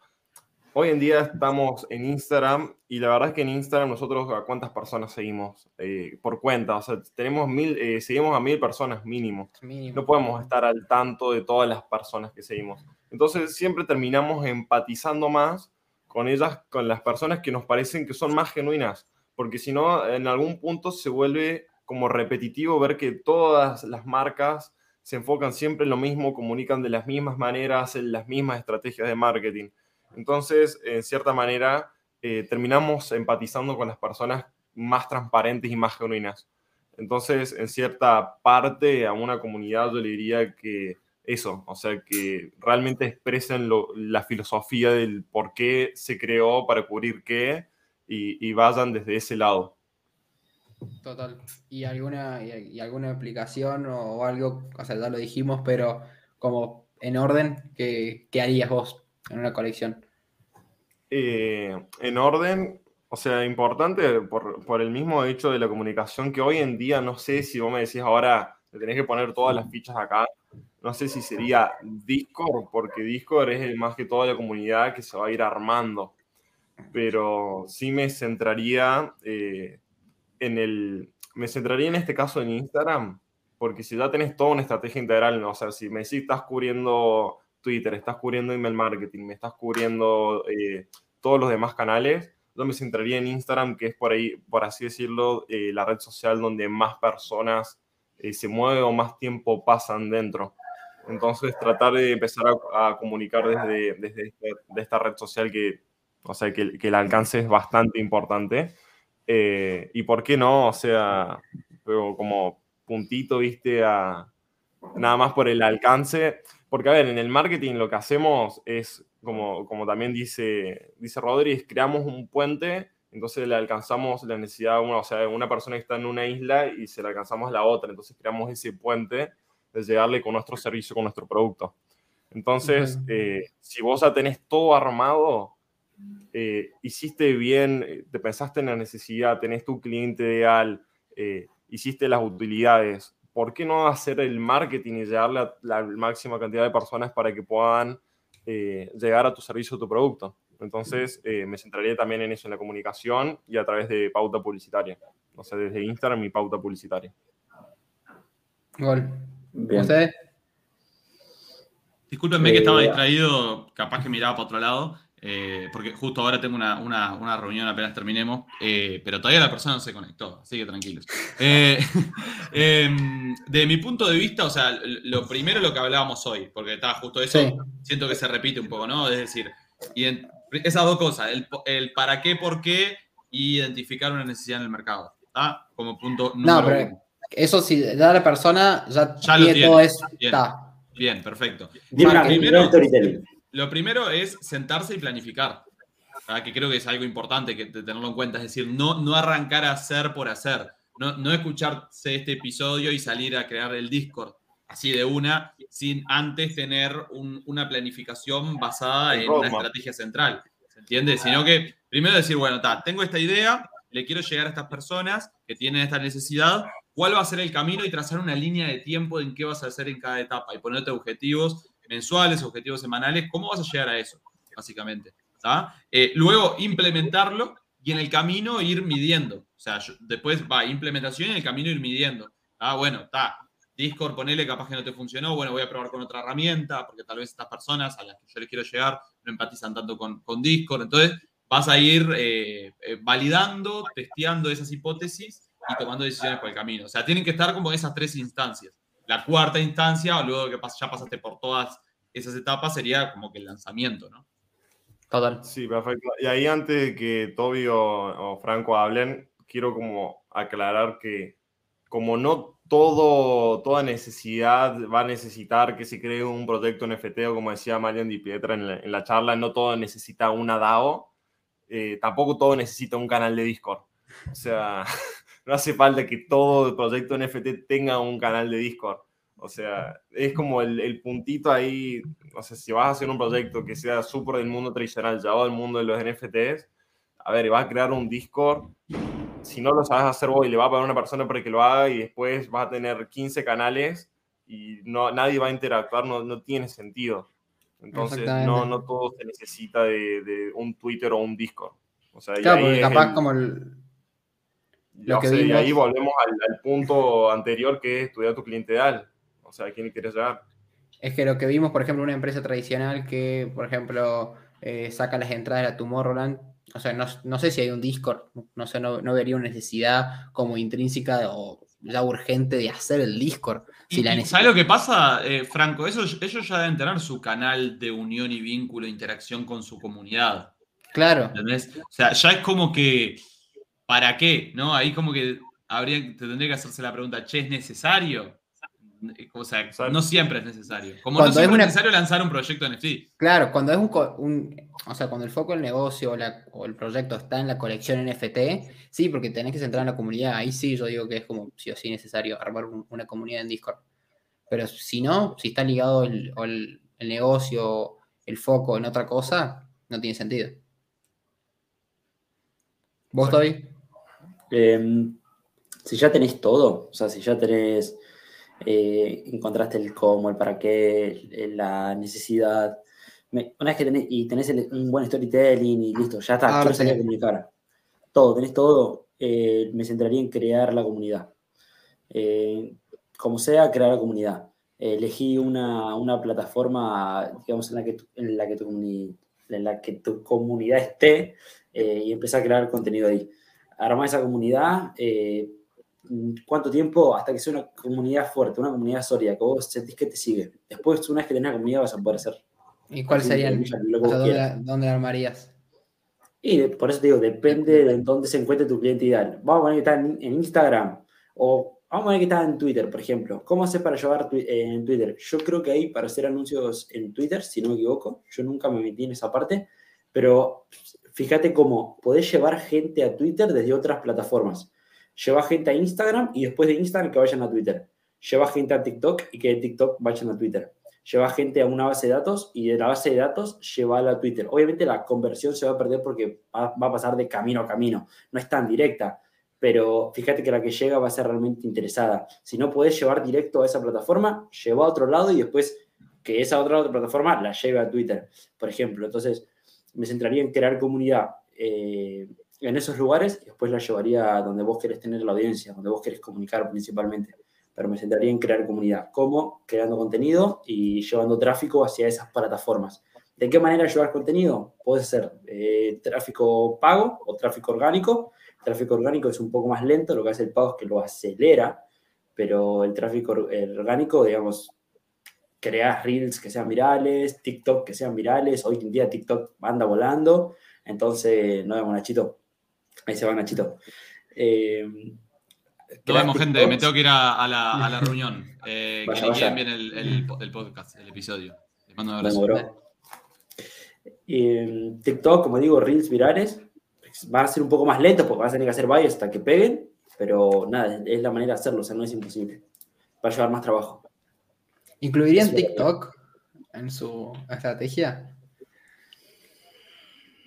Hoy en día estamos en Instagram y la verdad es que en Instagram nosotros a cuántas personas seguimos eh, por cuenta, o sea, tenemos mil, eh, seguimos a mil personas mínimo. No podemos estar al tanto de todas las personas que seguimos. Entonces siempre terminamos empatizando más con ellas, con las personas que nos parecen que son más genuinas, porque si no, en algún punto se vuelve como repetitivo ver que todas las marcas se enfocan siempre en lo mismo, comunican de las mismas maneras, en las mismas estrategias de marketing. Entonces, en cierta manera, eh, terminamos empatizando con las personas más transparentes y más genuinas. Entonces, en cierta parte, a una comunidad yo le diría que eso, o sea, que realmente expresen la filosofía del por qué se creó, para cubrir qué, y, vayan desde ese lado. Total. ¿Y alguna, y, alguna aplicación o, algo, o sea, ya lo dijimos, pero como en orden, ¿qué, qué harías vos en una colección? Eh, en orden, o sea, importante por, el mismo hecho de la comunicación que hoy en día, no sé si vos me decís ahora, te tenés que poner todas las fichas acá, no sé si sería Discord, porque Discord es más que toda la comunidad que se va a ir armando, pero sí me centraría eh, en el, me centraría en este caso en Instagram, porque si ya tenés toda una estrategia integral, ¿no? o sea, si me decís estás cubriendo Twitter, estás cubriendo email marketing, me estás cubriendo eh, todos los demás canales, yo me centraría en Instagram, que es por ahí, por así decirlo, eh, la red social donde más personas eh, se mueven o más tiempo pasan dentro. Entonces, tratar de empezar a, comunicar desde, desde este, de esta red social que, o sea, que, que el alcance es bastante importante. y por qué no, o sea, como puntito, viste, a, nada más por el alcance. Porque, a ver, en el marketing lo que hacemos es, como, como también dice, dice Rodríguez, creamos un puente, entonces le alcanzamos la necesidad de una, o sea, una persona que está en una isla y se le alcanzamos a la otra, entonces creamos ese puente de llegarle con nuestro servicio, con nuestro producto. Entonces, eh, si vos ya tenés todo armado, eh, hiciste bien, eh, te pensaste en la necesidad, tenés tu cliente ideal, hiciste las utilidades, ¿por qué no hacer el marketing y llegarle a la máxima cantidad de personas para que puedan llegar a tu servicio o tu producto? Entonces, me centraría también en eso, en la comunicación y a través de pauta publicitaria. O sea, desde Instagram mi pauta publicitaria. Gol. ¿Ustedes? Discúlpenme que estaba eh, distraído, capaz que miraba para otro lado, eh, porque justo ahora tengo una, reunión apenas terminemos, eh, pero todavía la persona no se conectó, así que tranquilos. Em, de mi punto de vista, o sea, lo primero lo que hablábamos hoy, porque está justo eso, siento que se repite un poco, ¿no? Es decir, esas dos cosas, el, para qué, por qué y identificar una necesidad en el mercado, ¿está? Como punto número no, pero Eso sí, da a la persona ya, tiene todo eso. Está. Bien, perfecto. primero, lo primero es sentarse y planificar. Que creo que es algo importante que tenerlo en cuenta. Es decir, no, no arrancar a hacer por hacer. No, no escucharse este episodio y salir a crear el Discord así de una, sin antes tener una planificación basada en una estrategia central. ¿Se entiende? Sino que primero decir, bueno, está, tengo esta idea, le quiero llegar a estas personas que tienen esta necesidad, cuál va a ser el camino y trazar una línea de tiempo en qué vas a hacer en cada etapa y ponerte objetivos mensuales, objetivos semanales, cómo vas a llegar a eso, básicamente. Eh, luego implementarlo y en el camino ir midiendo. O sea, después va implementación y en el camino ir midiendo. Ah, bueno, está. Discord, ponele, capaz que no te funcionó, bueno, voy a probar con otra herramienta, porque tal vez estas personas a las que yo les quiero llegar no empatizan tanto con, con Discord. Entonces, vas a ir eh, eh, validando, testeando esas hipótesis y tomando decisiones por el camino. O sea, tienen que estar como esas tres instancias. La cuarta instancia, luego que ya pasaste por todas esas etapas, sería como que el lanzamiento, ¿no? Total. Sí, perfecto. Y ahí antes de que Toby o, Franco hablen, quiero como aclarar que como no todo, toda necesidad va a necesitar que se cree un proyecto NFT o como decía Marian Di Pietra en la, charla, no todo necesita una DAO, eh, tampoco todo necesita un canal de Discord. O sea, no hace falta que todo el proyecto NFT tenga un canal de Discord. O sea, es como el, puntito ahí, o sea, si vas a hacer un proyecto que sea súper del mundo tradicional, llevado al mundo de los NFTs, a ver, vas a crear un Discord, si no lo sabes hacer vos y le va a pagar una persona para que lo haga y después vas a tener 15 canales y no, nadie va a interactuar, no, no tiene sentido. Entonces, no, no todo se necesita de, un Twitter o un Discord. O sea, claro, porque capaz como el, y ahí volvemos al, punto anterior que es estudiar tu cliente ideal. O sea, ¿a quién quieres llegar? Es que lo que vimos, por ejemplo, una empresa tradicional que, por ejemplo, eh, saca las entradas de la Tomorrowland, o sea, no, sé si hay un Discord, no sé, no, vería una necesidad como intrínseca o ya urgente de hacer el Discord. Si la ¿Sabes lo que pasa, eh, Franco? ellos ya deben tener su canal de unión y vínculo, interacción con su comunidad. Claro. ¿Entendés? O sea, ya es como que ¿para qué? ¿No? Ahí como que habría, te tendría que hacerse la pregunta, ¿che, es necesario? O sea, no siempre es necesario. Como no siempre es, necesario lanzar un proyecto NFT. Claro, cuando es un, o sea, cuando el foco del negocio o, el proyecto está en la colección NFT, sí, porque tenés que centrar en la comunidad. Ahí sí yo digo que es como sí o sí necesario armar una comunidad en Discord. Pero si no, si está ligado el, el, el negocio, el foco en otra cosa, no tiene sentido. ¿Vos, Toby? Em, si ya tenés todo, o sea, si ya tenés, eh, encontraste el cómo, el para qué, la necesidad, una vez que tenés, y tenés un buen storytelling y listo, ya está, quiero salir a comunicar. Todo, tenés todo, eh, me centraría en crear la comunidad. Eh, como sea, crear la comunidad. elegí una, una, plataforma, digamos, en la que en la que tu, en la que tu comunidad esté y empecé a crear contenido ahí armar esa comunidad, eh, ¿cuánto tiempo? Hasta que sea una comunidad fuerte, una comunidad sólida, que vos sentís que te sigue. Después, una vez que tenés la comunidad, vas a poder hacer. ¿Y cuál sería el, dónde, la armarías? Y por eso te digo, depende de dónde se encuentre tu cliente ideal. Vamos a poner que está en, Instagram o vamos a poner que está en Twitter, por ejemplo. ¿Cómo haces para llevar eh, en Twitter? Yo creo que ahí para hacer anuncios en Twitter, si no me equivoco, yo nunca me metí en esa parte, pero fíjate cómo podés llevar gente a Twitter desde otras plataformas. Lleva gente a Instagram y después de Instagram que vayan a Twitter. Lleva gente a TikTok y que de TikTok vayan a Twitter. lleva gente a una base de datos y de la base de datos lleva a Twitter. Obviamente la conversión se va a perder porque va, a pasar de camino a camino, no es tan directa, pero fíjate que la que llega va a ser realmente interesada. Si no puedes llevar directo a esa plataforma, lleva a otro lado y después que esa otra, otra plataforma la lleve a Twitter, por ejemplo. Entonces, me centraría en crear comunidad eh, en esos lugares y después la llevaría a donde vos querés tener la audiencia, donde vos querés comunicar principalmente. Pero me centraría en crear comunidad. ¿Cómo? Creando contenido y llevando tráfico hacia esas plataformas. ¿De qué manera llevar contenido? Puede ser eh, tráfico pago o tráfico orgánico. tráfico orgánico es un poco más lento, lo que hace el pago es que lo acelera, pero el tráfico orgánico, digamos, crear reels que sean virales, TikTok que sean virales. Hoy en día TikTok anda volando. Entonces, no vemos Nachito. Ahí se va Nachito. Eh, nos vemos, gente. Me tengo que ir a, la, a la, reunión. Eh, que vaya. bien el, el, el, podcast, el episodio. Les mando un abrazo. Eh, TikTok, como digo, reels virales. Va a ser un poco más lento porque vas a tener que hacer varios hasta que peguen. Pero nada, es la manera de hacerlo. O sea, no es imposible. Va a llevar más trabajo. ¿Incluirían TikTok en su estrategia?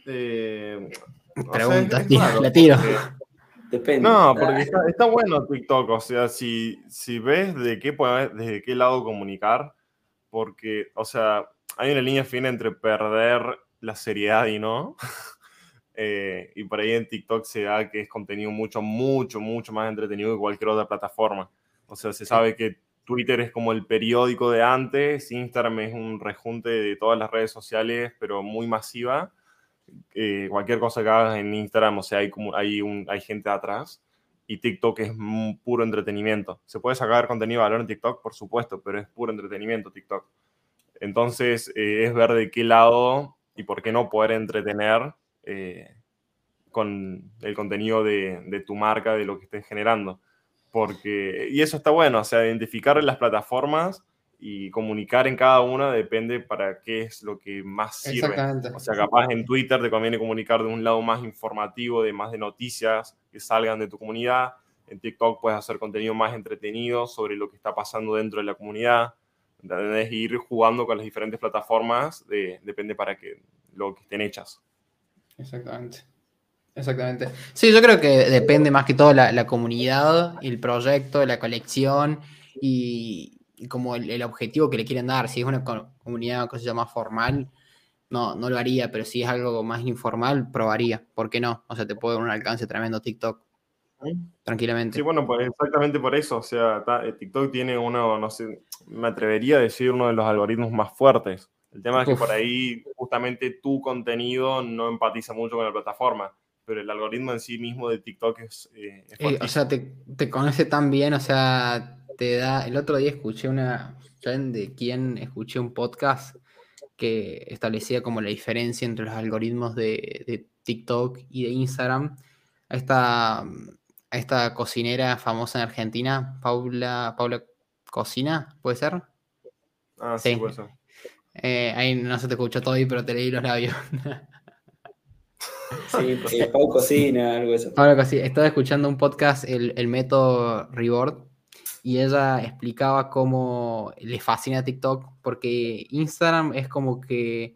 Eh, Pregunta, la tiro. Depende. No, porque está, bueno TikTok, o sea, si, si ves de qué, desde qué lado comunicar, porque, o sea, hay una línea fina entre perder la seriedad y no. Eh, y por ahí en TikTok se da que es contenido mucho, mucho, mucho más entretenido que cualquier otra plataforma. O sea, se sabe que Twitter es como el periódico de antes, Instagram es un rejunte de todas las redes sociales, pero muy masiva. Eh, cualquier cosa que hagas en Instagram, o sea, hay, hay gente atrás. Y TikTok es puro entretenimiento. ¿Se puede sacar contenido de valor en TikTok? Por supuesto, pero es puro entretenimiento TikTok. Entonces, eh, es ver de qué lado y por qué no poder entretener eh, con el contenido de, de tu marca, de lo que estés generando porque, y eso está bueno, o sea, identificar las plataformas y comunicar en cada una depende para qué es lo que más sirve. O sea, capaz en Twitter te conviene comunicar de un lado más informativo, de más de noticias que salgan de tu comunidad. En TikTok puedes hacer contenido más entretenido sobre lo que está pasando dentro de la comunidad. Debes ir jugando con las diferentes plataformas, depende para que lo que estén hechas. Exactamente. Exactamente. Sí, yo creo que depende más que todo la, la comunidad, el proyecto, la colección y, como el, objetivo que le quieren dar. Si es una comunidad se llama formal, no, no lo haría, pero si es algo más informal, probaría. ¿Por qué no? O sea, te puede dar un alcance tremendo TikTok. Tranquilamente. Sí, bueno, pues exactamente por eso. O sea, eh, TikTok tiene uno, no sé, me atrevería a decir uno de los algoritmos más fuertes. El tema es que por ahí justamente tu contenido no empatiza mucho con la plataforma pero el algoritmo en sí mismo de TikTok es... Eh, eh, o sea, te, te, conoce tan bien, o sea, te da... El otro día escuché una... ¿Saben de quién? Escuché un podcast que establecía como la diferencia entre los algoritmos de, TikTok y de Instagram. A esta, a esta cocinera famosa en Argentina, Paula, Paula Cocina, ¿puede ser? Ah, sí, puede ser. Eh, ahí no se te escuchó todo, pero te leí los labios. Sí, eh, Pau Cocina, algo eso. Estaba escuchando un podcast, el, el método Reward, y ella explicaba cómo le fascina TikTok, porque Instagram es como que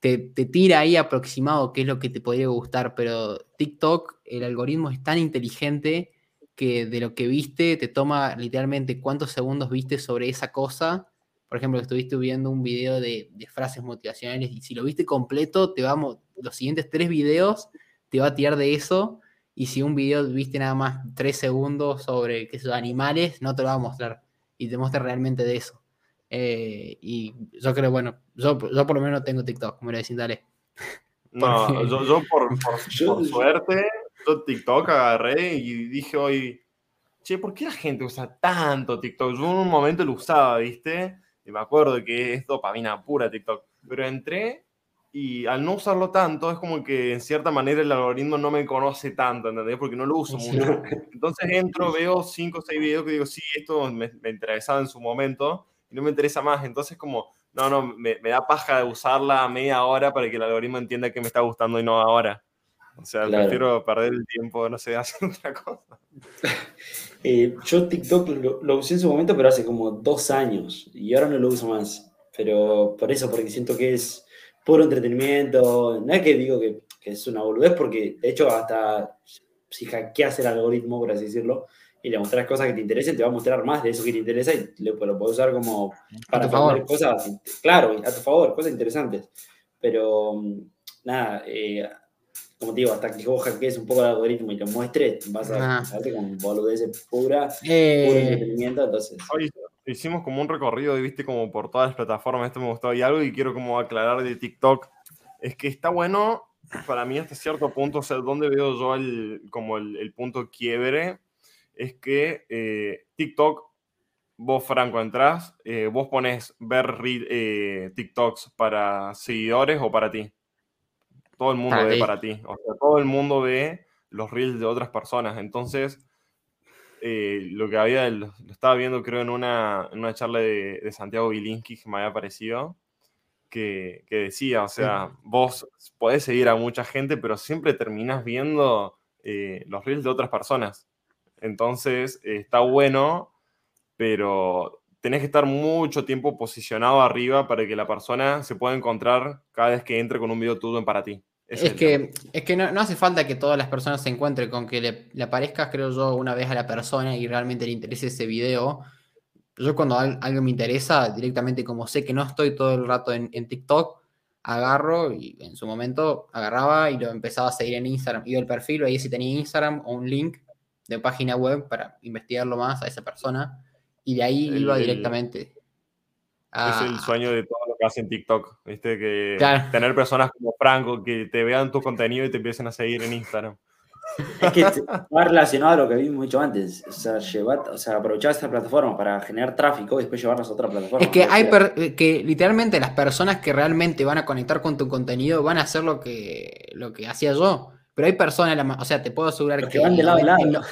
te, te, tira ahí aproximado qué es lo que te podría gustar, pero TikTok, el algoritmo es tan inteligente que de lo que viste te toma literalmente cuántos segundos viste sobre esa cosa por ejemplo, estuviste viendo un video de, frases motivacionales y si lo viste completo, te vamos, los siguientes tres videos te va a tirar de eso. Y si un video viste nada más tres segundos sobre que son animales, no te lo va a mostrar. Y te muestra realmente de eso. Eh, y yo creo, bueno, yo, yo, por lo menos tengo TikTok, me lo decís, dale. No, yo, por, por, suerte, yo TikTok agarré y dije hoy, che, ¿por qué la gente usa tanto TikTok? Yo en un momento lo usaba, ¿viste? Y me acuerdo que es dopamina pura TikTok. Pero entré y al no usarlo tanto, es como que en cierta manera el algoritmo no me conoce tanto, ¿entendés? Porque no lo uso mucho. Entonces entro, veo 5 o 6 videos que digo, sí, esto me, me, interesaba en su momento y no me interesa más. Entonces como, no, no, me, me, da paja de usarla a media hora para que el algoritmo entienda que me está gustando y no ahora. O sea, prefiero perder el tiempo, no sé, hacer otra cosa. Eh, yo TikTok lo, usé en su momento, pero hace como dos años y ahora no lo uso más. pero por eso, porque siento que es puro entretenimiento. No es que digo que, es una boludez, porque de hecho hasta si hackeas el algoritmo, por así decirlo, y le mostras cosas que te interesen, te va a mostrar más de eso que te interesa y lo, lo puedes usar como para aprender cosas, claro, a tu favor, cosas interesantes. Pero nada, eh, como te digo, hasta que vos hackees un poco el algoritmo y lo muestres, vas a ver con boludeces pura, eh... puro entretenimiento, entonces... hicimos como un recorrido, viste, como por todas las plataformas, esto me gustó, y algo que quiero como aclarar de TikTok, es que está bueno, para mí hasta cierto punto, o sea, donde veo yo el, como el, punto quiebre, es que eh, TikTok, vos Franco entrás, eh, vos pones ver eh, TikToks para seguidores o para ti. Todo el mundo ve para ti. O sea, todo el mundo ve los reels de otras personas. Entonces, eh, lo que había, lo, estaba viendo creo en una, en una charla de, de, Santiago Bilinsky que me había parecido, que, que decía, o sea, vos podés seguir a mucha gente, pero siempre terminás viendo eh, los reels de otras personas. Entonces, está bueno, pero tenés que estar mucho tiempo posicionado arriba para que la persona se pueda encontrar cada vez que entre con un video tuyo en para ti. Es, que, es que no, hace falta que todas las personas se encuentren con que le, le, aparezcas, creo yo, una vez a la persona y realmente le interese ese video. Yo cuando algo me interesa, directamente como sé que no estoy todo el rato en, TikTok, agarro y en su momento agarraba y lo empezaba a seguir en Instagram. Iba el perfil, veía si tenía Instagram o un link de página web para investigarlo más a esa persona y de ahí iba directamente. Es el sueño de lo que hacen TikTok, ¿viste? Que tener personas como Franco que te vean tu contenido y te empiecen a seguir en Instagram. Es que va relacionado a lo que vimos dicho antes. O sea, llevar, o sea, aprovechar esta plataforma para generar tráfico y después llevarlas a otra plataforma. Es que hay eh, que literalmente las personas que realmente van a conectar con tu contenido van a hacer lo que, lo que hacía yo. Pero hay personas, o sea, te puedo asegurar que, van de lado lado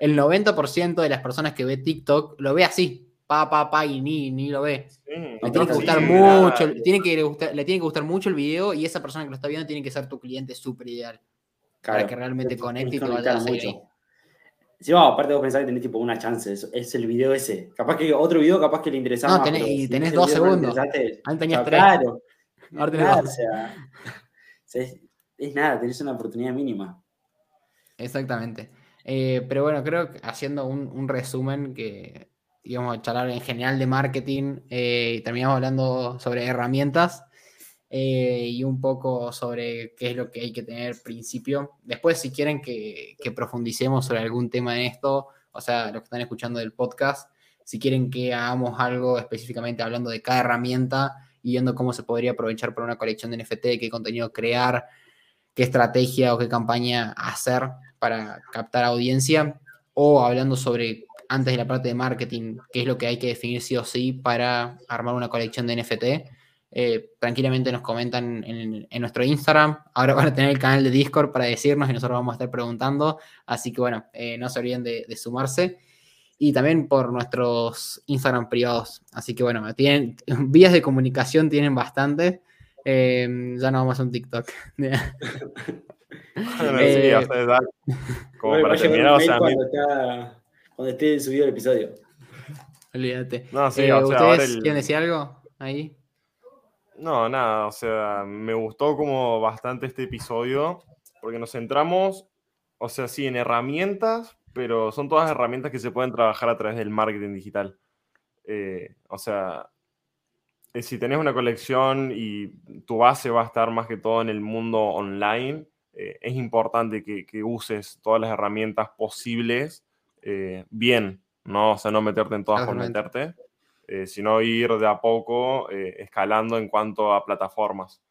el 90% de las personas que ve TikTok lo ve así, pa, pa, pa, y ni, ni lo ve. le tiene que gustar mucho, le tiene que, gustar, le tiene que gustar mucho el video y esa persona que lo está viendo tiene que ser tu cliente súper ideal. para que realmente conecte y te vaya a mucho. Sí, bueno, aparte vos pensás que tenés tipo una chance, es, el video ese. Capaz que otro video, capaz que le interesaba. No, tenés, y tenés dos segundos. Antes tenías tres. Claro. Ahora tenés dos. O sea, es, es, nada, tenés una oportunidad mínima. Exactamente. Eh, pero bueno, creo que haciendo un, resumen que íbamos a charlar en general de marketing eh, y terminamos hablando sobre herramientas eh, y un poco sobre qué es lo que hay que tener principio. Después, si quieren que, profundicemos sobre algún tema en esto, o sea, los que están escuchando del podcast, si quieren que hagamos algo específicamente hablando de cada herramienta y viendo cómo se podría aprovechar para una colección de NFT, qué contenido crear, qué estrategia o qué campaña hacer para captar audiencia, o hablando sobre antes de la parte de marketing, qué es lo que hay que definir sí o sí para armar una colección de NFT. Eh, tranquilamente nos comentan en, nuestro Instagram. Ahora van a tener el canal de Discord para decirnos y nosotros vamos a estar preguntando. Así que bueno, eh, no se olviden de, sumarse. Y también por nuestros Instagram privados. Así que bueno, tienen vías de comunicación, tienen bastante. Eh, ya no vamos a un TikTok. Eh, como para terminar, o sea, cuando, esté subido el episodio. Olvídate. No, sí, o sea, ¿Ustedes quieren decir algo ahí? No, nada, o sea, me gustó como bastante este episodio, porque nos centramos, o sea, sí, en herramientas, pero son todas herramientas que se pueden trabajar a través del marketing digital. Eh, o sea, eh, si tenés una colección y tu base va a estar más que todo en el mundo online, eh, es importante que, uses todas las herramientas posibles eh, bien, ¿no? O sea, no meterte en todas por meterte, eh, sino ir de a poco escalando en cuanto a plataformas.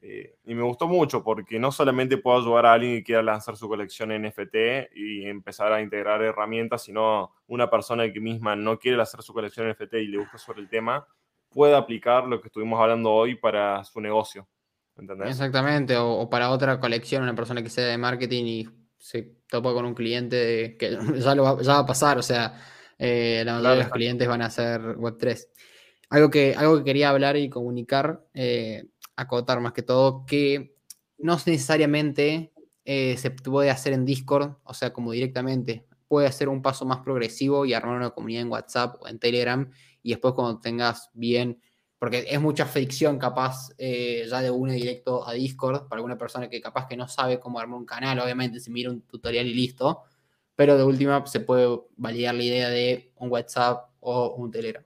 y me gustó mucho porque no solamente puedo ayudar a alguien que quiera lanzar su colección NFT y empezar a integrar herramientas, sino una persona que misma no quiere lanzar su colección NFT y le gusta sobre el tema, puede aplicar lo que estuvimos hablando hoy para su negocio. Exactamente, o, para otra colección, una persona que sea de marketing y se topa con un cliente que ya, lo va, a pasar, o sea, eh, la mayoría de los clientes van a ser Web3. Algo que, algo que quería hablar y comunicar, eh, acotar más que todo, que no necesariamente eh, se puede hacer en Discord, o sea, como directamente. Puede hacer un paso más progresivo y armar una comunidad en WhatsApp o en Telegram y después cuando tengas bien porque es mucha fricción capaz eh, ya de uno directo a Discord para alguna persona que capaz que no sabe cómo armar un canal, obviamente se mira un tutorial y listo, pero de última se puede validar la idea de un WhatsApp o un Telegram.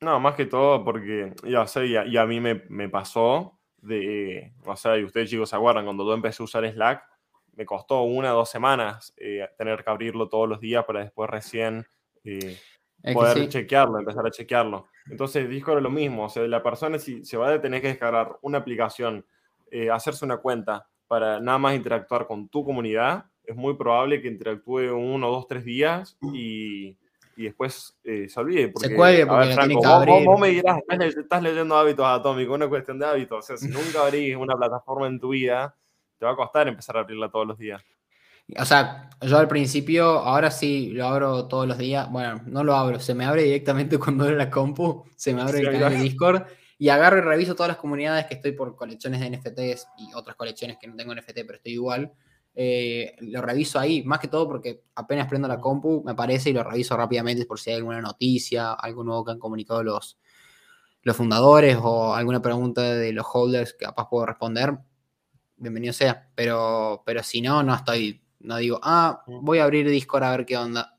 No, más que todo porque, ya sé, y a, mí me, pasó de, o sea, y ustedes chicos se acuerdan, cuando yo empecé a usar Slack, me costó una o dos semanas eh, tener que abrirlo todos los días para después recién eh, poder chequearlo, empezar a chequearlo. Entonces, Discord es lo mismo. O sea, la persona si se va a tener que descargar una aplicación, eh, hacerse una cuenta para nada más interactuar con tu comunidad, es muy probable que interactúe uno, dos, tres días y, y después eh, se olvide. Porque, se cuelgue porque Franco, vos, vos, me dirás, estás leyendo hábitos atómicos, una cuestión de hábitos. O sea, si nunca abrís una plataforma en tu vida, te va a costar empezar a abrirla todos los días. O sea, yo al principio, ahora sí lo abro todos los días. Bueno, no lo abro, se me abre directamente cuando abro la compu, se me abre el canal de Discord y agarro y reviso todas las comunidades que estoy por colecciones de NFTs y otras colecciones que no tengo NFT, pero estoy igual. Eh, lo reviso ahí, más que todo porque apenas prendo la compu, me aparece y lo reviso rápidamente por si hay alguna noticia, algo nuevo que han comunicado los, los fundadores o alguna pregunta de los holders que capaz puedo responder. Bienvenido sea, pero, pero si no, no estoy no digo, ah, voy a abrir Discord a ver qué onda.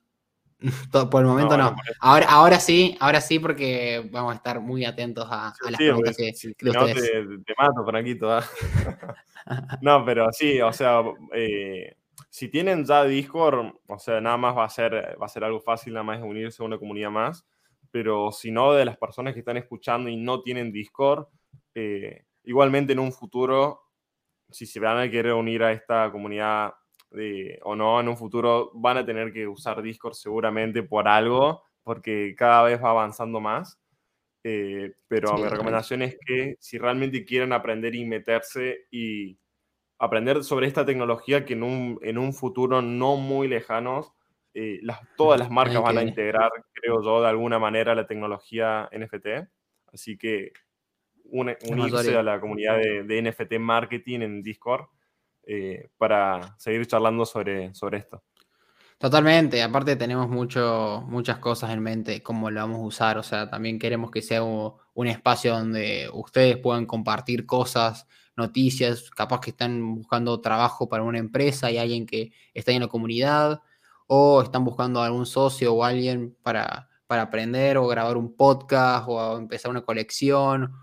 Por el momento no. Ahora, ahora sí, ahora sí, porque vamos a estar muy atentos a, las preguntas que, de no Te, mato, Franquito. ¿ah? no, pero sí, o sea, eh, si tienen ya Discord, o sea, nada más va a ser, va a ser algo fácil, nada más unirse a una comunidad más. Pero si no, de las personas que están escuchando y no tienen Discord, eh, igualmente en un futuro, si se van a querer unir a esta comunidad o no en un futuro van a tener que usar Discord seguramente por algo, porque cada vez va avanzando más. Eh, pero mi recomendación es que si realmente quieren aprender y meterse y aprender sobre esta tecnología que en un, en un futuro no muy lejano, eh, las, todas las marcas van a integrar, creo yo, de alguna manera la tecnología NFT. Así que unirse a la comunidad de, de NFT marketing en Discord eh, para seguir charlando sobre, sobre esto. Totalmente, aparte tenemos mucho, muchas cosas en mente, cómo lo vamos a usar, o sea, también queremos que sea un, espacio donde ustedes puedan compartir cosas, noticias, capaz que están buscando trabajo para una empresa y alguien que está en la comunidad, o están buscando algún socio o alguien para, para aprender o grabar un podcast o empezar una colección,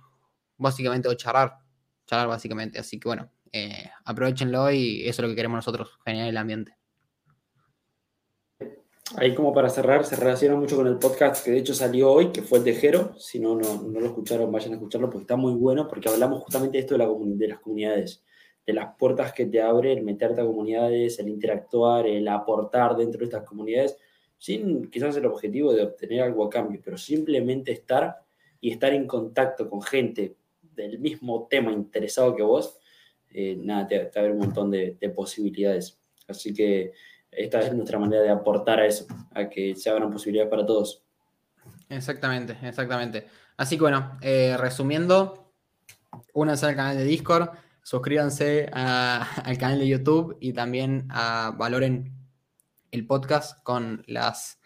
básicamente, o charlar, charlar básicamente, así que bueno, eh, aprovechenlo y eso es lo que queremos nosotros, generar el ambiente. Ahí como para cerrar, se relaciona mucho con el podcast que de hecho salió hoy, que fue el de Jero. Si no, no, lo escucharon, vayan a escucharlo porque está muy bueno, porque hablamos justamente de esto de, la, de las comunidades, de las puertas que te abre el meterte a comunidades, el interactuar, el aportar dentro de estas comunidades, sin quizás el objetivo de obtener algo a cambio, pero simplemente estar y estar en contacto con gente del mismo tema interesado que vos, eh, nada, te, te, abre un montón de, posibilidades. Así que esta es nuestra manera de aportar a eso, a que se abran posibilidades para todos. Exactamente, exactamente. Así que bueno, eh, resumiendo, únanse al canal de Discord, suscríbanse al canal de YouTube y también valoren el podcast con las,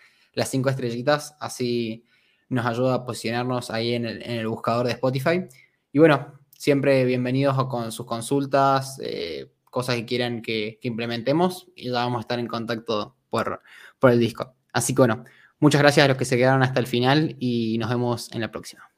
cinco estrellitas, así nos ayuda a posicionarnos ahí en el buscador de Spotify. Y bueno, siempre bienvenidos con sus consultas, eh, cosas que quieran que, implementemos y ya vamos a estar en contacto por, por el disco. Así que bueno, muchas gracias a los que se quedaron hasta el final y nos vemos en la próxima.